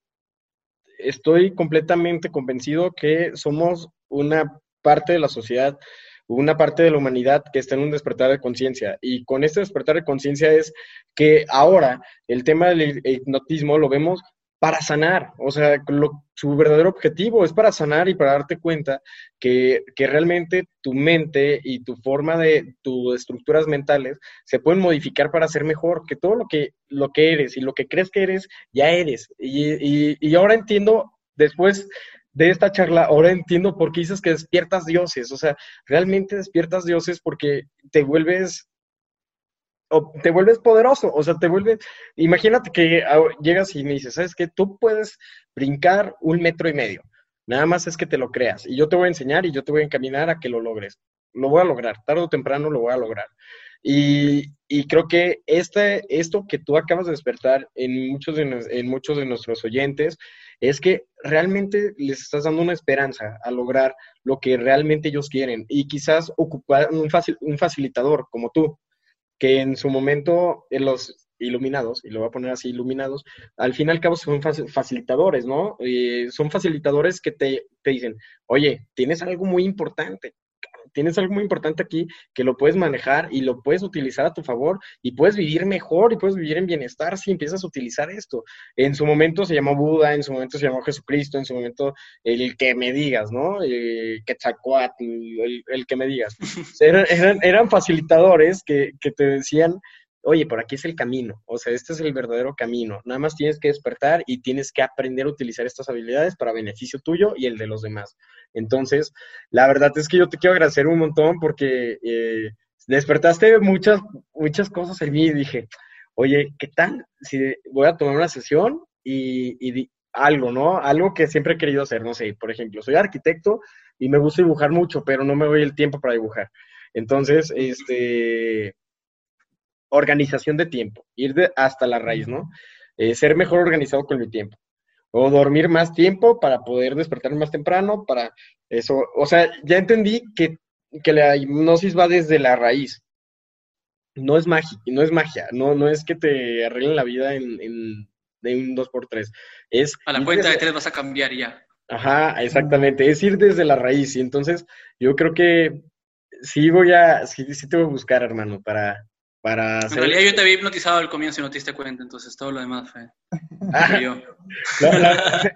estoy completamente convencido que somos una parte de la sociedad, una parte de la humanidad que está en un despertar de conciencia. Y con este despertar de conciencia es que ahora el tema del hipnotismo lo vemos para sanar, o sea, su verdadero objetivo es para sanar y para darte cuenta que, realmente tu mente y tu forma de, tus estructuras mentales se pueden modificar para ser mejor, que todo lo que, lo que eres y lo que crees que eres, ya eres. Y, y ahora entiendo, después de esta charla, ahora entiendo por qué dices que despiertas dioses, o sea, realmente despiertas dioses porque te vuelves te vuelves poderoso, o sea, te vuelves, imagínate que llegas y me dices, ¿sabes qué? Tú puedes brincar un metro y medio, nada más es que te lo creas, y yo te voy a enseñar y yo te voy a encaminar a que lo logres. Lo voy a lograr, tarde o temprano lo voy a lograr. Y, creo que este, esto que tú acabas de despertar en muchos de, en muchos de nuestros oyentes es que realmente les estás dando una esperanza a lograr lo que realmente ellos quieren y quizás ocupar un, un facilitador como tú, que en su momento en los iluminados, y lo voy a poner así, iluminados, al fin y al cabo son facilitadores, ¿no? Eh, son facilitadores que te, te dicen, oye, tienes algo muy importante, tienes algo muy importante aquí que lo puedes manejar y lo puedes utilizar a tu favor y puedes vivir mejor y puedes vivir en bienestar si empiezas a utilizar esto. En su momento se llamó Buda, en su momento se llamó Jesucristo, en su momento el que me digas, ¿no? El Quetzalcoatl, el, el que me digas. Eran, eran, eran facilitadores que, que te decían oye, por aquí es el camino, o sea, este es el verdadero camino. Nada más tienes que despertar y tienes que aprender a utilizar estas habilidades para beneficio tuyo y el de los demás. Entonces, la verdad es que yo te quiero agradecer un montón porque eh, despertaste muchas, muchas cosas en mí y dije, oye, ¿qué tal si voy a tomar una sesión y, y algo, ¿no? Algo que siempre he querido hacer, no sé, por ejemplo, soy arquitecto y me gusta dibujar mucho, pero no me doy el tiempo para dibujar. Entonces, este, organización de tiempo, ir de hasta la raíz, ¿no? Eh, ser mejor organizado con mi tiempo. O dormir más tiempo para poder despertar más temprano, para eso. O sea, ya entendí que, que la hipnosis va desde la raíz. No es magia, no es magia, no, no es que te arreglen la vida en, en de un 2x3. Es, a la cuenta de tres vas a cambiar ya. Ajá, exactamente. Es ir desde la raíz. Y entonces, yo creo que sí voy a, sí, sí te voy a buscar, hermano, para, para En realidad yo te había hipnotizado al comienzo y no te diste cuenta, entonces todo lo demás fue Ah, yo. la, la-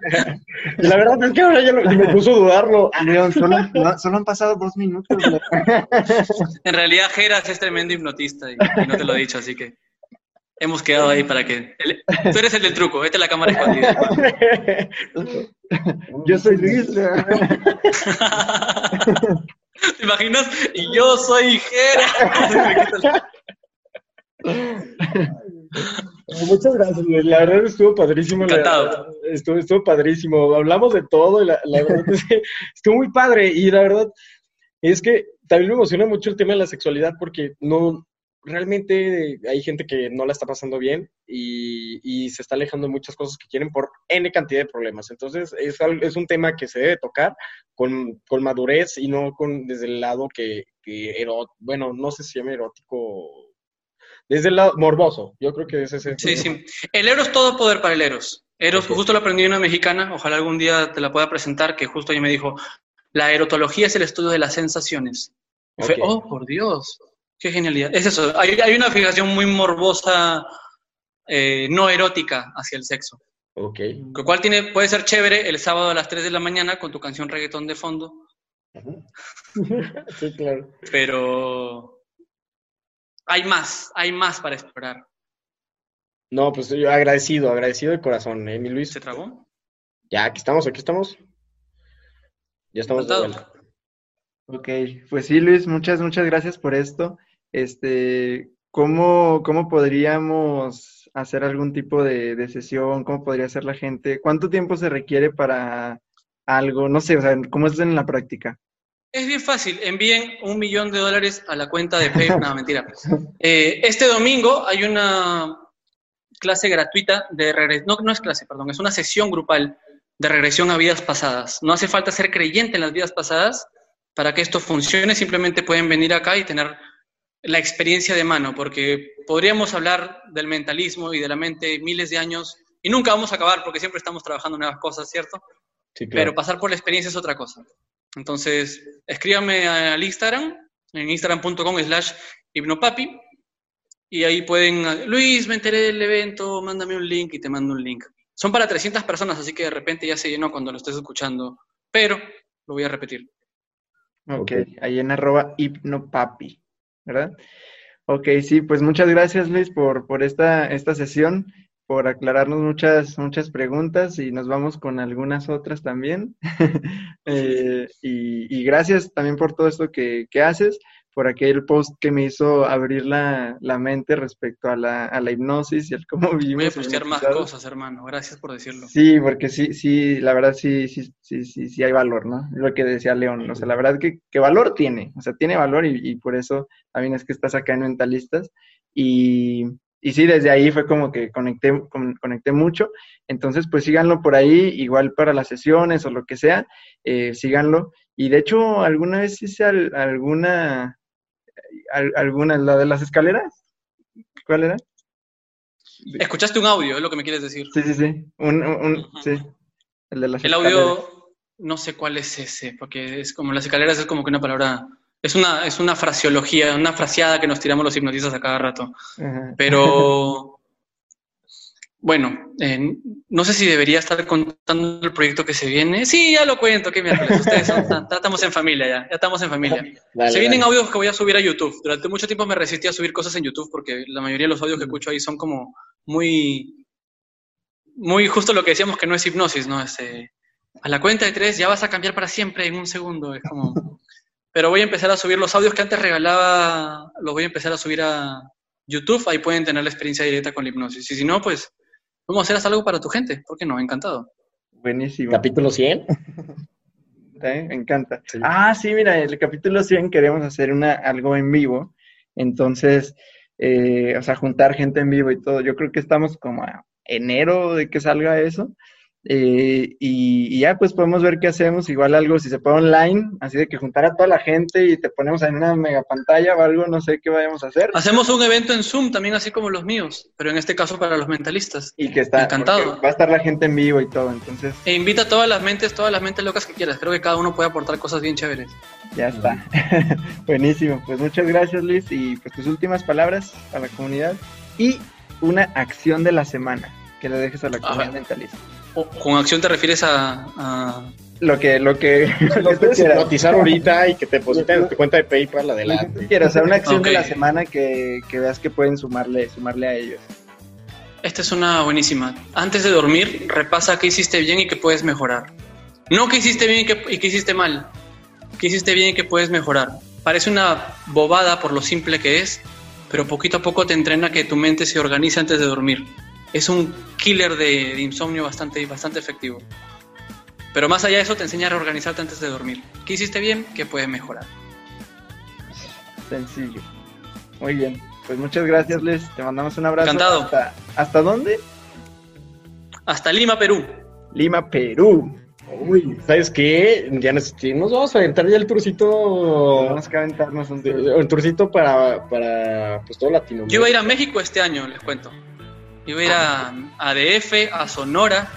y la verdad es que ahora ya lo- me puso a dudarlo. León, solo, no, solo han pasado dos minutos. En realidad Geras es tremendo hipnotista y, y no te lo he dicho, así que hemos quedado ahí para que... el- tú eres el del truco, vete a la cámara escondida. Yo soy Luis. ¿Te imaginas? Y yo soy Geras. Muchas gracias, la verdad estuvo padrísimo. la- Encantado. estuvo, estuvo padrísimo. Hablamos de todo, y la, la verdad es que estuvo muy padre. Y la verdad es que también me emociona mucho el tema de la sexualidad porque no realmente hay gente que no la está pasando bien y, y se está alejando de muchas cosas que quieren por N cantidad de problemas. Entonces es, un tema que se debe tocar con, con madurez y no con desde el lado que, bueno, no sé si llama erótico, desde el lado morboso. Yo creo que ese es el Sí, sí. El Eros todo poder para el Eros. Eros, justo lo aprendí una mexicana, ojalá algún día te la pueda presentar, que justo ella me dijo, la erotología es el estudio de las sensaciones. Y fue, oh, por Dios, qué genialidad. Es eso, hay, hay una fijación muy morbosa, eh, no erótica hacia el sexo. Ok. Lo cual tiene, puede ser chévere el sábado a las 3 de la mañana con tu canción reggaetón de fondo, sí, claro. pero hay más, hay más para explorar. No, pues yo agradecido, agradecido de corazón, ¿eh, mi Luis? ¿Se trabó? Ya, aquí estamos, aquí estamos. Ya estamos de vuelta. Ok, pues sí, Luis, muchas, muchas gracias por esto. Este, ¿cómo, cómo podríamos hacer algún tipo de, de sesión? ¿Cómo podría hacer la gente? ¿Cuánto tiempo se requiere para algo? No sé, o sea, ¿cómo es en la práctica? Es bien fácil, envíen un millón de dólares a la cuenta de PayPal. No, mentira. Eh, este domingo hay una clase gratuita de regresión, no, no es clase, perdón, es una sesión grupal de regresión a vidas pasadas. No hace falta ser creyente en las vidas pasadas para que esto funcione, simplemente pueden venir acá y tener la experiencia de mano, porque podríamos hablar del mentalismo y de la mente miles de años y nunca vamos a acabar porque siempre estamos trabajando nuevas cosas, ¿cierto? Sí, Pero pasar por la experiencia es otra cosa. Entonces, escríbame al Instagram, en instagram.com slash hipnopapi, y ahí pueden, Luis, me enteré del evento, mándame un link y te mando un link. Son para 300 personas, así que de repente ya se llenó cuando lo estés escuchando, pero lo voy a repetir. Ok, Ok. ahí en arroba hipnopapi, ¿verdad? Ok, sí, pues muchas gracias Luis por, por esta, esta sesión, por aclararnos muchas, muchas preguntas y nos vamos con algunas otras también. Eh, y, y gracias también por todo esto que, que haces, por aquel post que me hizo abrir la, la mente respecto a la, a la hipnosis y el cómo Voy a vivimos postear más cosas, hermano. Gracias por decirlo. Sí, porque sí, sí, la verdad sí, sí, sí, sí, sí hay valor, ¿no? Lo que decía León, o sea, la verdad que, que valor tiene, o sea, tiene valor y, y por eso también es que estás acá en Mentalistas. Y, y sí, desde ahí fue como que conecté, con- conecté mucho. Entonces, pues síganlo por ahí, igual para las sesiones o lo que sea, eh, síganlo. Y de hecho, alguna vez hice al- alguna, al- alguna, la de las escaleras, ¿cuál era? Escuchaste un audio, es lo que me quieres decir. Sí, sí, sí, un, sí, el de las El escaleras. audio, no sé cuál es ese, porque es como las escaleras es como que una palabra, es una, es una fraseología, una fraseada que nos tiramos los hipnotistas a cada rato. Pero, bueno, eh, no sé si debería estar contando el proyecto que se viene. Sí, ya lo cuento, qué miércoles. Ustedes son, ya estamos en familia ya, ya estamos en familia. Dale, se vienen dale. audios que voy a subir a YouTube. Durante mucho tiempo me resistí a subir cosas en YouTube porque la mayoría de los audios que escucho ahí son como muy, muy justo lo que decíamos que no es hipnosis, ¿no? Este, a la cuenta de tres ya vas a cambiar para siempre en un segundo. Es como... Pero voy a empezar a subir los audios que antes regalaba, los voy a empezar a subir a YouTube. Ahí pueden tener la experiencia directa con la hipnosis. Y si no, pues vamos a hacer hasta algo para tu gente. ¿Por qué no? Encantado. Buenísimo. Capítulo 100. ¿eh? Me encanta. Sí. Ah, sí, mira, el capítulo 100 queremos hacer una, algo en vivo. Entonces, eh, o sea, juntar gente en vivo y todo. Yo creo que estamos como a enero de que salga eso. Eh, y, y ya pues podemos ver qué hacemos, igual algo si se puede online, así de que juntar a toda la gente y te ponemos en una mega pantalla o algo, no sé qué vayamos a hacer. Hacemos un evento en Zoom también así como los míos, pero en este caso para los mentalistas. Y que está, Encantado. va a estar la gente en vivo y todo, entonces E invita a todas las mentes, todas las mentes locas que quieras. Creo que cada uno puede aportar cosas bien chéveres. ya está. Buenísimo, pues muchas gracias Luis y pues tus últimas palabras a la comunidad y una acción de la semana que le dejes a la comunidad mentalista. O- con acción te refieres a, a- Lo que, lo que, lo que puedes hipnotizar ahorita y que te depositen en tu cuenta de PayPal adelante. quieras, o sea, una acción de la semana que, que veas que pueden sumarle, sumarle a ellos. Esta es una buenísima. Antes de dormir, repasa qué hiciste bien y qué puedes mejorar. No qué hiciste bien y qué, y qué hiciste mal. Qué hiciste bien y qué puedes mejorar. Parece una bobada por lo simple que es, pero poquito a poco te entrena que tu mente se organice antes de dormir. Es un killer de, de insomnio bastante, bastante efectivo. Pero más allá de eso, te enseña a reorganizarte antes de dormir. ¿Qué hiciste bien? ¿Qué puedes mejorar? Sencillo. Muy bien. Pues muchas gracias, Les. Te mandamos un abrazo. Encantado. ¿Hasta, ¿hasta dónde? Hasta Lima, Perú. Lima, Perú. Uy, ¿sabes qué? Ya nos, vamos a aventar ya el turcito. Tenemos que aventarnos un El turcito para, para pues todo Latinoamérica. Yo iba a ir a México este año, les cuento. Iba a ir a, a DF, a Sonora,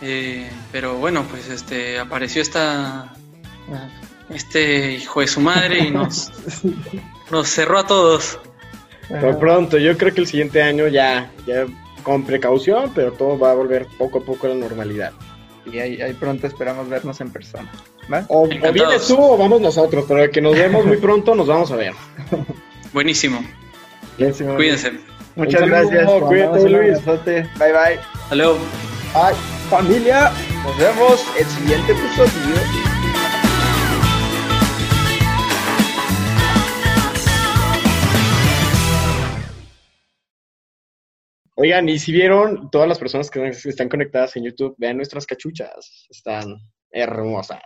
eh, pero bueno, pues este apareció esta este hijo de su madre y nos, nos cerró a todos. Pero pronto, yo creo que el siguiente año ya, ya con precaución, pero todo va a volver poco a poco a la normalidad. Y ahí, ahí pronto esperamos vernos en persona. ¿Va? O, o vienes tú o vamos nosotros, pero que nos vemos muy pronto, nos vamos a ver. Buenísimo. Buenísimo. Cuídense. Muchas saludo, gracias. Te cuídate, Luis. Bye bye. Hasta luego. Ay, familia. Nos vemos el siguiente episodio. Oigan, y si vieron, todas las personas que están conectadas en YouTube, vean nuestras cachuchas. Están hermosas.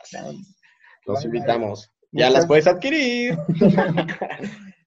Los invitamos. Ya las puedes adquirir.